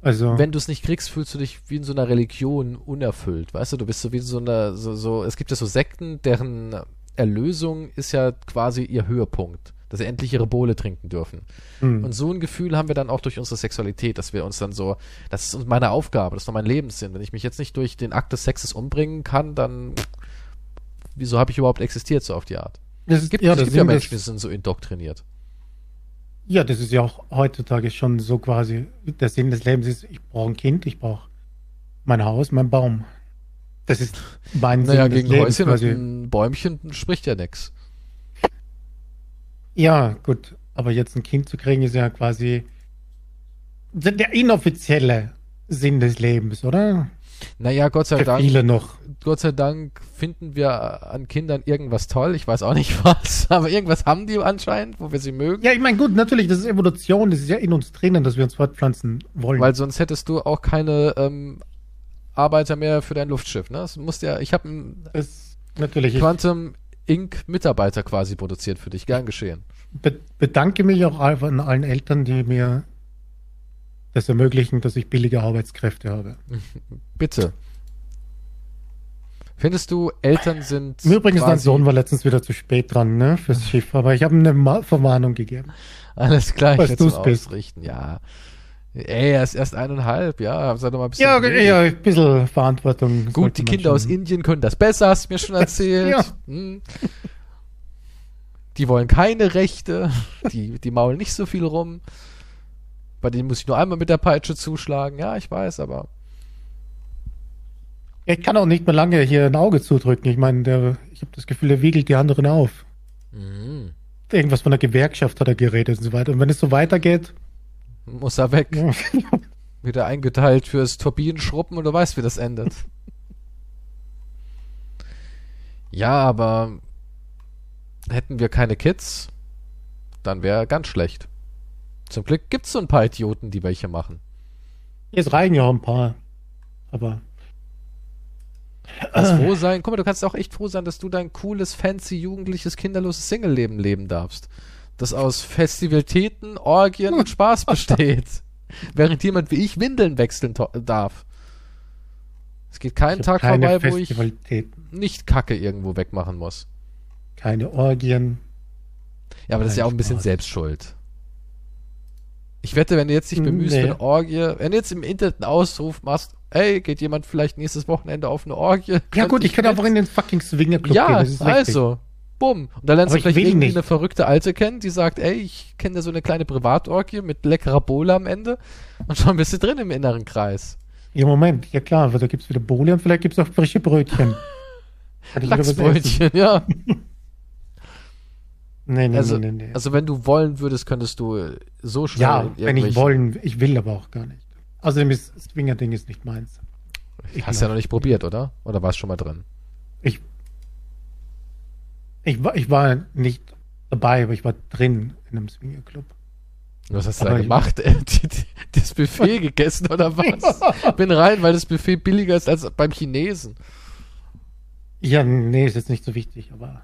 Also, Wenn du es nicht kriegst, fühlst du dich wie in so einer Religion unerfüllt. Weißt du, du bist so wie in so einer, so, so, es gibt ja so Sekten, deren Erlösung ist ja quasi ihr Höhepunkt. Dass sie endlich ihre Bohle trinken dürfen. hm. Und so ein Gefühl haben wir dann auch durch unsere Sexualität, dass wir uns dann so, das ist meine Aufgabe, das ist doch mein Lebenssinn. Wenn ich mich jetzt nicht durch den Akt des Sexes umbringen kann, dann wieso habe ich überhaupt existiert so auf die Art? das Es ist, gibt, ja, es gibt ja Menschen, die sind so indoktriniert. ja, das ist ja auch heutzutage schon so quasi, der Sinn des Lebens ist, ich brauche ein Kind, ich brauche mein Haus, mein Baum. Das ist mein Naja, Sinn des gegen Häuschen und quasi. ein Bäumchen spricht ja nix. Ja, gut. Aber jetzt ein Kind zu kriegen, ist ja quasi der inoffizielle Sinn des Lebens, oder? Naja, Gott sei Für Dank, viele noch. Gott sei Dank finden wir an Kindern irgendwas toll. Ich weiß auch nicht <laughs> was, aber irgendwas haben die anscheinend, wo wir sie mögen. Ja, ich meine, gut, natürlich, das ist Evolution, das ist ja in uns drinnen, dass wir uns fortpflanzen wollen. Weil sonst hättest du auch keine ähm, Arbeiter mehr für dein Luftschiff. Ne? Das musst ja, ich habe das natürlich, ich Quantum Inc. Mitarbeiter quasi produziert für dich. Gern geschehen. be bedanke mich auch an allen Eltern, die mir das ermöglichen, dass ich billige Arbeitskräfte habe. <laughs> Bitte. Findest du, Eltern sind. Übrigens, quasi- Sohn war letztens wieder zu spät dran, ne, fürs Schiff, aber ich habe ihm eine Verwarnung gegeben. Alles klar, ich werde es ausrichten, ja. Ey, er ist erst eineinhalb, ja. Sei doch mal ein bisschen. Ja, gnädig. ja, ein bisschen Verantwortung. Gut, die Kinder schon- aus Indien können das besser, hast du mir schon <laughs> erzählt. Ja. Hm. Die wollen keine Rechte, die, die maulen nicht so viel rum. Bei denen muss ich nur einmal mit der Peitsche zuschlagen. Ja, ich weiß, aber. Ich kann auch nicht mehr lange hier ein Auge zudrücken. Ich meine, der, ich habe das Gefühl, der wiegelt die anderen auf. Mhm. Irgendwas von der Gewerkschaft hat er geredet und so weiter. Und wenn es so weitergeht, Muss er weg. <laughs> ja, Wieder eingeteilt fürs Turbinenschruppen und du weißt, wie das endet. <laughs> ja, aber hätten wir keine Kids, dann wäre ganz schlecht. Zum Glück gibt's so ein paar Idioten, die welche machen. es reichen ja auch ein paar. Aber Kannst froh sein. Guck mal, du kannst auch echt froh sein, dass du dein cooles, fancy, jugendliches, kinderloses Single-Leben leben darfst. Das aus Festivitäten, Orgien und Spaß <laughs> besteht. Während jemand wie ich Windeln wechseln darf. Es geht kein Ich hab Tag vorbei, wo ich nicht Kacke irgendwo wegmachen muss. keine Orgien. Ja, aber das ist ja auch ein bisschen Spaß. Selbstschuld. Ich wette, wenn du jetzt dich bemühst Nee. für eine Orgie, wenn du jetzt im Internet einen Ausruf machst, ey, geht jemand vielleicht nächstes Wochenende auf eine Orgie? Ja gut, ich kann einfach in den fucking Swingerclub Ja, gehen. Das ist richtig. Also, bumm. Und da lernst Aber du ich vielleicht irgendwie nicht. eine verrückte Alte kennen, die sagt, ey, ich kenne da so eine kleine Privatorgie mit leckerer Bohle am Ende. Und schon bist du drin im inneren Kreis. Ja, Moment, ja klar, weil da gibt's wieder Bohle und vielleicht gibt's auch frische Brötchen. <laughs> Lachsbrötchen, ja. <laughs> Nee, nee, Also, nee, nee, nee. also wenn du wollen würdest, könntest du so schnell ja, wenn ich wollen, ich will aber auch gar nicht. Außerdem ist das Swinger-Ding ist nicht meins. Ich Hast ja noch nicht probiert, oder? Oder warst schon mal drin? Ich, ich, war, ich war nicht dabei, aber ich war drin in einem Swingerclub. Was hast du Aber da gemacht? <laughs> Das Buffet <laughs> gegessen oder was? Bin rein, weil das Buffet billiger ist als beim Chinesen. Ja, nee, ist jetzt nicht so wichtig, aber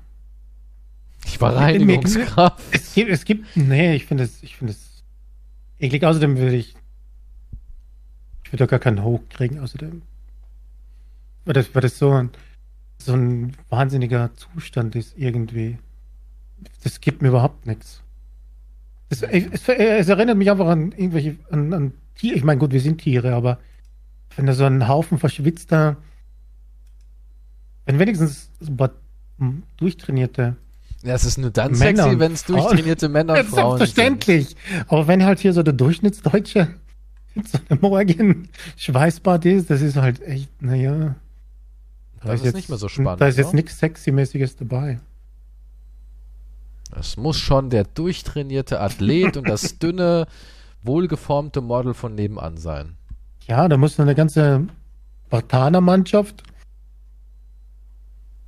Ich war Mir- Reinigungskraft. es gibt, es gibt, nee, ich finde es, ich finde es eklig. Außerdem würde ich, ich würde da gar keinen Hoch kriegen, außerdem, weil das, weil das so ein, so ein wahnsinniger Zustand ist irgendwie. Das gibt mir überhaupt nichts. Es, es, es erinnert mich einfach an irgendwelche, an, an Tiere. Ich meine, gut, wir sind Tiere, aber wenn da so ein Haufen verschwitzter, wenn wenigstens so ein paar durchtrainierte Ja, es ist nur dann Männer sexy, wenn es durchtrainierte Männer und Frauen sind. selbstverständlich. Aber wenn halt hier so der Durchschnittsdeutsche <laughs> so einem Morgen Schweißbad ist, das ist halt echt, naja. Das ist nicht mehr so spannend, Da ist jetzt ne? nichts Sexy-mäßiges dabei. Es muss schon der durchtrainierte Athlet und das <laughs> dünne, wohlgeformte Model von nebenan sein. Ja, da muss eine ganze Spartaner-Mannschaft,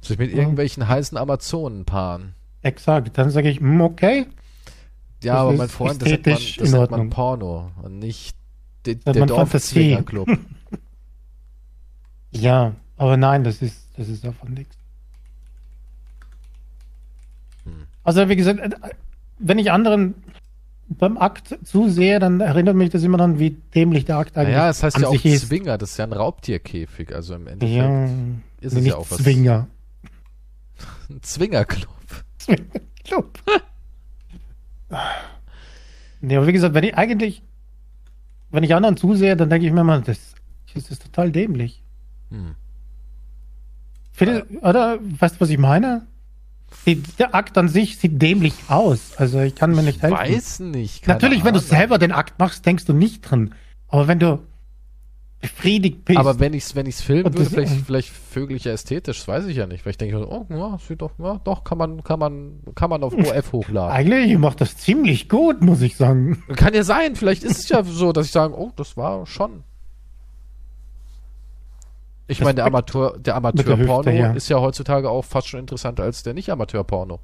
Sich mit irgendwelchen heißen Amazonen paaren. exakt, dann sage ich, hm, okay, Ja, Das aber mein Freund, das nennt man, das nennt man. Porno und nicht de, der Dorfzwingerclub. <laughs> ja, aber nein, das ist, das ist einfach nichts. Hm. Also, wie gesagt, wenn ich anderen beim Akt zusehe, dann erinnert mich das immer dann, wie dämlich der Akt eigentlich Naja, es heißt ja auch sich ist. Zwinger, das ist ja ein Raubtierkäfig, also im Endeffekt Ja, ist es ja auch was. Zwinger. <laughs> Ein Zwingerclub. Club. Nee, aber wie gesagt, wenn ich eigentlich, wenn ich anderen zusehe, dann denke ich mir mal, das, das ist total dämlich. Hm. Finde, oder, weißt du, was ich meine? Die, der Akt an sich sieht dämlich aus. Also ich kann mir nicht helfen. Weiß nicht. Natürlich, wenn du selber den Akt machst, denkst du nicht dran. Aber wenn du befriedigt bist, Aber wenn ich's, wenn ich's filmen würde, vielleicht, vielleicht vögel ich ja ästhetisch, das weiß ich ja nicht, weil ich denke, oh, ja, sieht doch, ja, doch, kann man, kann man, kann man auf OF hochladen. eigentlich macht das ziemlich gut, muss ich sagen. Kann ja sein, vielleicht ist es ja so, dass ich sage, oh, das war schon. Ich meine, der Amateur, der Amateur-Porno ja. ist ja heutzutage auch fast schon interessanter als der Nicht-Amateur-Porno.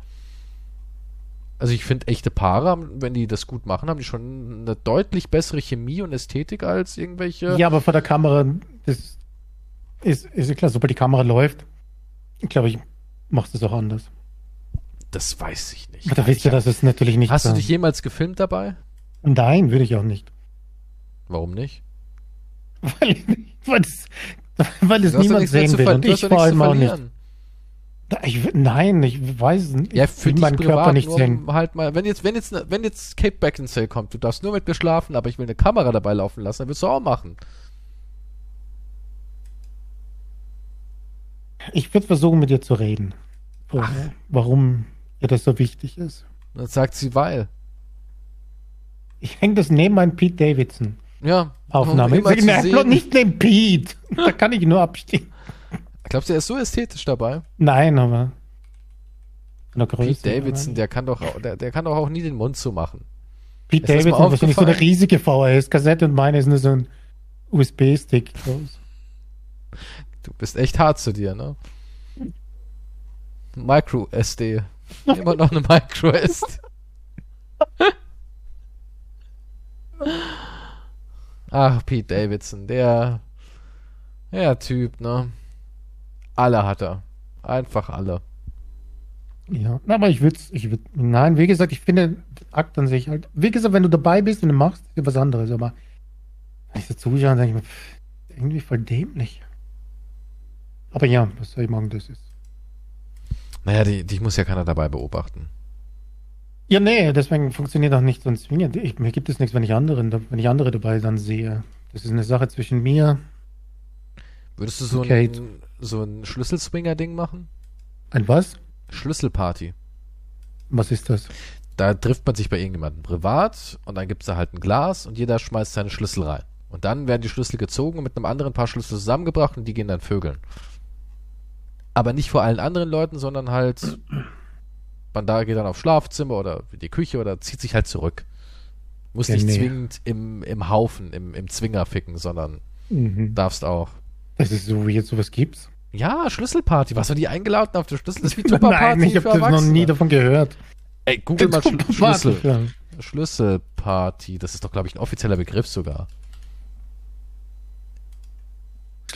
Also ich finde, echte Paare, haben, wenn die das gut machen, haben die schon eine deutlich bessere Chemie und Ästhetik als irgendwelche. Ja, aber vor der Kamera, das ist, ist klar, sobald die Kamera läuft, glaube ich, machst du es auch anders. Das weiß ich nicht. Da wisst ihr, dass es natürlich nicht Hast du dich jemals gefilmt dabei? Nein, würde ich auch nicht. Warum nicht? <laughs> Weil, weil es, <laughs> weil es niemand sehen will. Und ich vor allem auch nicht. Ich, nein, ich weiß nicht. Ja, ich für dich meinen Körper nicht sehen. halt mal, wenn jetzt, wenn jetzt, wenn jetzt Kate Beckinsale kommt, du darfst nur mit mir schlafen, aber ich will eine Kamera dabei laufen lassen, dann wirst du auch machen. Ich würde versuchen, mit dir zu reden. Vorher, Warum dir das so wichtig ist. Dann sagt sie, weil. Ich hänge das neben meinen Pete Davidson Ja. Aufnahme. Immer nein, nicht neben Pete. <laughs> Da kann ich nur abstehen. Glaubst du, er ist so ästhetisch dabei? Nein, aber. Größe. Pete Davidson, der kann doch, auch- der, der kann doch auch nie den Mund zu machen. Pete Ist Davidson ist wahrscheinlich so eine riesige VHS-Kassette und meine ist nur so ein USB-Stick. Du bist echt hart zu dir, ne? Micro SD. Immer noch eine Micro SD. <laughs> Ach, Pete Davidson, der, der Typ, ne? Alle hat er. Einfach alle. Ja, aber ich würde ich würd, nein, wie gesagt, ich finde Akt an sich halt, wie gesagt, wenn du dabei bist und du machst, ist was anderes, aber wenn ich so zuschaue, denke ich mir, pff, irgendwie voll dämlich. Aber ja, was soll ich machen, das ist. Naja, die, die muss ja keiner dabei beobachten. Ja, nee, deswegen funktioniert auch nicht so ein Swinger. Ich, mir gibt es nichts, wenn ich anderen, wenn ich andere dabei dann sehe. Das ist eine Sache zwischen mir. Würdest du so Okay. ein, so ein Schlüsselswinger-Ding machen? Ein was? Schlüsselparty. Was ist das? Da trifft man sich bei irgendjemandem privat und dann gibt's da halt ein Glas und jeder schmeißt seine Schlüssel rein. Und dann werden die Schlüssel gezogen und mit einem anderen Paar Schlüssel zusammengebracht und die gehen dann vögeln. Aber nicht vor allen anderen Leuten, sondern halt, man da geht dann aufs Schlafzimmer oder in die Küche oder zieht sich halt zurück. Muss Ja, nicht nee. zwingend im, im Haufen, im, im Zwinger ficken, sondern Mhm. darfst auch. Das ist so, wie jetzt sowas gibt's. Ja, Schlüsselparty. Was waren die eingeladen auf der Schlüssel? Das ist wie <laughs> Tupperparty Nein, ich habe noch nie davon gehört. Ey, google mal Schlüssel. Schlüsselparty. Das ist doch, glaube ich, ein offizieller Begriff sogar.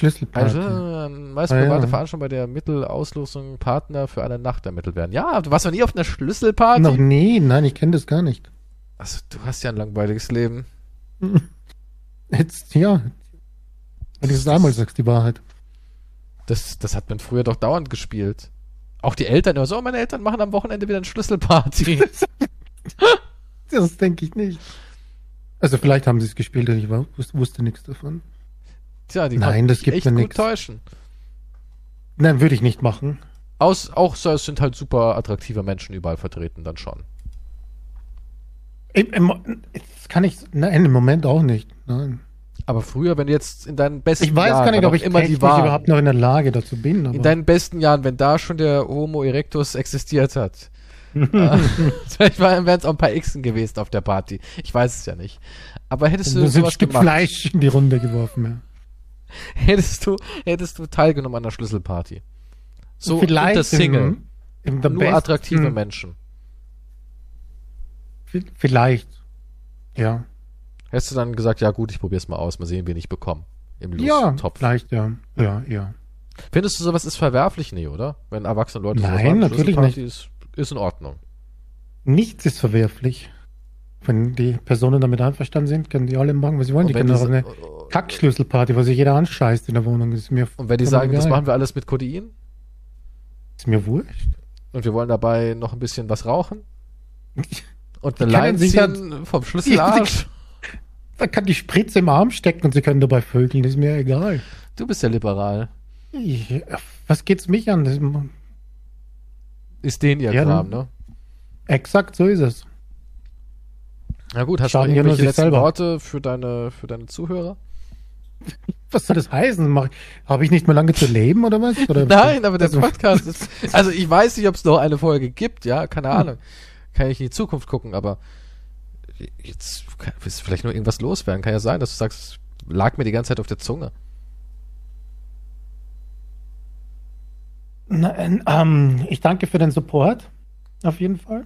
Schlüsselparty. Also, meist Ah, ja. private Veranstaltung, bei der Mittelauslosung Partner für eine Nacht ermittelt werden. Ja, du warst noch nie auf einer Schlüsselparty? Noch nie, nein, ich kenne das gar nicht. Also, du hast ja ein langweiliges Leben. <laughs> Jetzt, ja. Wenn du es einmal sagst, die Wahrheit. Das, das hat man früher doch dauernd gespielt. Auch die Eltern immer so, oh, meine Eltern machen am Wochenende wieder eine Schlüsselparty. <laughs> <laughs> Das denke ich nicht. Also vielleicht haben sie es gespielt und ich wusste nichts davon. Tja, die Nein, das gibt echt mir gut nix. täuschen. Nein, würde ich nicht machen. Aus, auch so, es sind halt super attraktive Menschen überall vertreten, dann schon. Im, im, das kann ich, nein, im Moment auch nicht. Nein. Aber früher, wenn du jetzt in deinen besten Ich weiß Jahren, gar nicht, ob ich immer die waren, überhaupt noch in der Lage dazu bin. In deinen besten Jahren, wenn da schon der Homo erectus existiert hat, <laughs> äh, <laughs> vielleicht wären es auch ein paar Xen gewesen auf der Party. Ich weiß es ja nicht. Aber hättest du du so ein Stück gemacht, Fleisch in die Runde geworfen. Ja. <laughs> hättest du, hättest du teilgenommen an der Schlüsselparty. So Vielleicht unter Single. Im, im nur besten- attraktive Menschen. v- Vielleicht. Ja. Hättest du dann gesagt, ja gut, ich probier's mal aus, mal sehen, wen ich bekomme. Im Ja, Lostopf. vielleicht, ja. Ja, ja. Findest du sowas ist verwerflich? Nee, oder? Wenn erwachsene Leute Nein, machen, natürlich Schlüsselparty Ist, ist in Ordnung. Nichts ist verwerflich. Wenn die Personen damit einverstanden sind, können die alle machen, was sie wollen. Die können auch eine sa- Kackschlüsselparty, wo sich jeder anscheißt in der Wohnung. Ist mir, und wenn die sagen, das machen wir alles mit Codein ist mir wurscht. und wir wollen dabei noch ein bisschen was rauchen <laughs> und eine sich ziehen vom Schlüsselarsch. <laughs> Da kann die Spritze im Arm stecken und sie können dabei vögeln, ist mir egal. Du bist ja liberal. Ich, was geht's mich an? Das, Ist den ihr Ja, Kram, dann- ne? exakt so ist es. Na gut, hast Schaden du irgendwelche letzten selber. Worte für deine, für deine Zuhörer? <laughs> Was soll das heißen? Habe ich nicht mehr lange zu leben oder was? Oder <laughs> Nein, aber der also, Podcast ist. <laughs> Also ich weiß nicht, ob es noch eine Folge gibt, ja, keine Ahnung. Kann ich in die Zukunft gucken, aber jetzt kann, willst du vielleicht nur irgendwas loswerden. Kann ja sein, dass du sagst, es lag mir die ganze Zeit auf der Zunge. Nein, ähm, ich danke für den Support. Auf jeden Fall.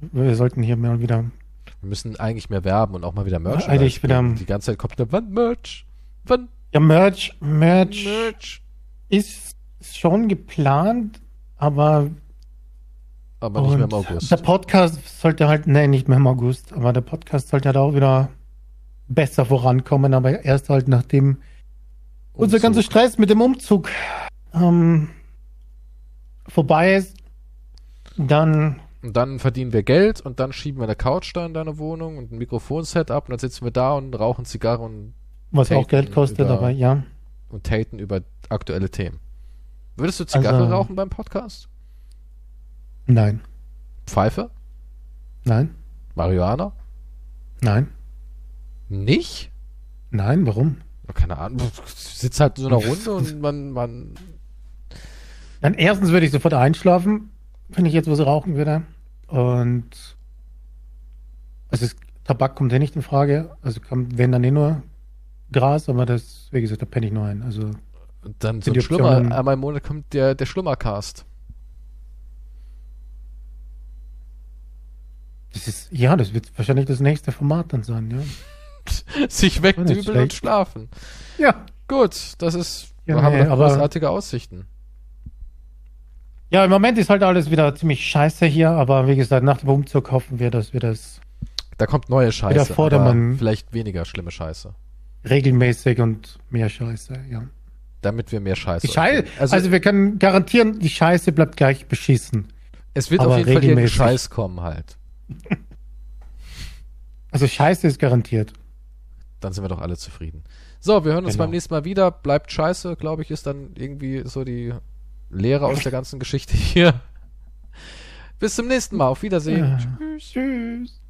Wir sollten hier mal wieder. Wir müssen eigentlich mehr werben und auch mal wieder Merch. Ja, eigentlich wieder- Die ganze Zeit kommt nur, wann Merch? Wann Ja, Merch, Merch Merch? ist schon geplant, aber Aber nicht mehr im August. Der Podcast sollte halt, nee, nicht mehr im August, aber der Podcast sollte halt auch wieder besser vorankommen, aber erst halt nachdem unser Umzug. ganzer Stress mit dem Umzug ähm, vorbei ist, dann Und dann verdienen wir Geld und dann schieben wir eine Couch da in deine Wohnung und ein Mikrofon-Setup und dann sitzen wir da und rauchen Zigarren und, was auch Geld kostet, über- aber ja. und taten über aktuelle Themen. Würdest du Zigarre Also- rauchen beim Podcast? Nein, Pfeife? nein, Marihuana? nein, Nicht? nein, warum? Keine Ahnung. Sitzt halt in so einer <laughs> Runde und man, man. Dann erstens würde ich sofort einschlafen, wenn ich jetzt was rauchen würde. Und also es, Tabak kommt ja nicht in Frage. Also kommt, wenn dann eh nur Gras, aber das, wie gesagt, da penne ich nur ein. Also Dann so Sind ein die Schlummer. Einmal im Monat kommt der, der Schlummercast. das ist, ja, das wird wahrscheinlich das nächste Format dann sein, ja. <laughs> Sich wegdübeln und schlafen. Ja, Gut, das ist. Ja, wir haben nee, großartige Aussichten. Ja, im Moment ist halt alles wieder ziemlich scheiße hier, aber wie gesagt, nach dem Umzug hoffen wir, dass wir das Da kommt neue Scheiße, Wieder Vordermann. aber vielleicht weniger schlimme Scheiße. regelmäßig und mehr Scheiße, ja. Damit wir mehr Scheiße. Die Scheiße, Also, also, wir können garantieren, die Scheiße bleibt gleich beschissen. es wird aber auf jeden Fall irgendein regelmäßig. Scheiß kommen halt. <laughs> Also Scheiße ist garantiert. Dann sind wir doch alle zufrieden. So, wir hören uns Genau. beim nächsten Mal wieder. Bleibt scheiße, glaube ich, ist dann irgendwie so die Lehre aus der ganzen Geschichte hier. Bis zum nächsten Mal. Auf Wiedersehen. Ja. Tschüss.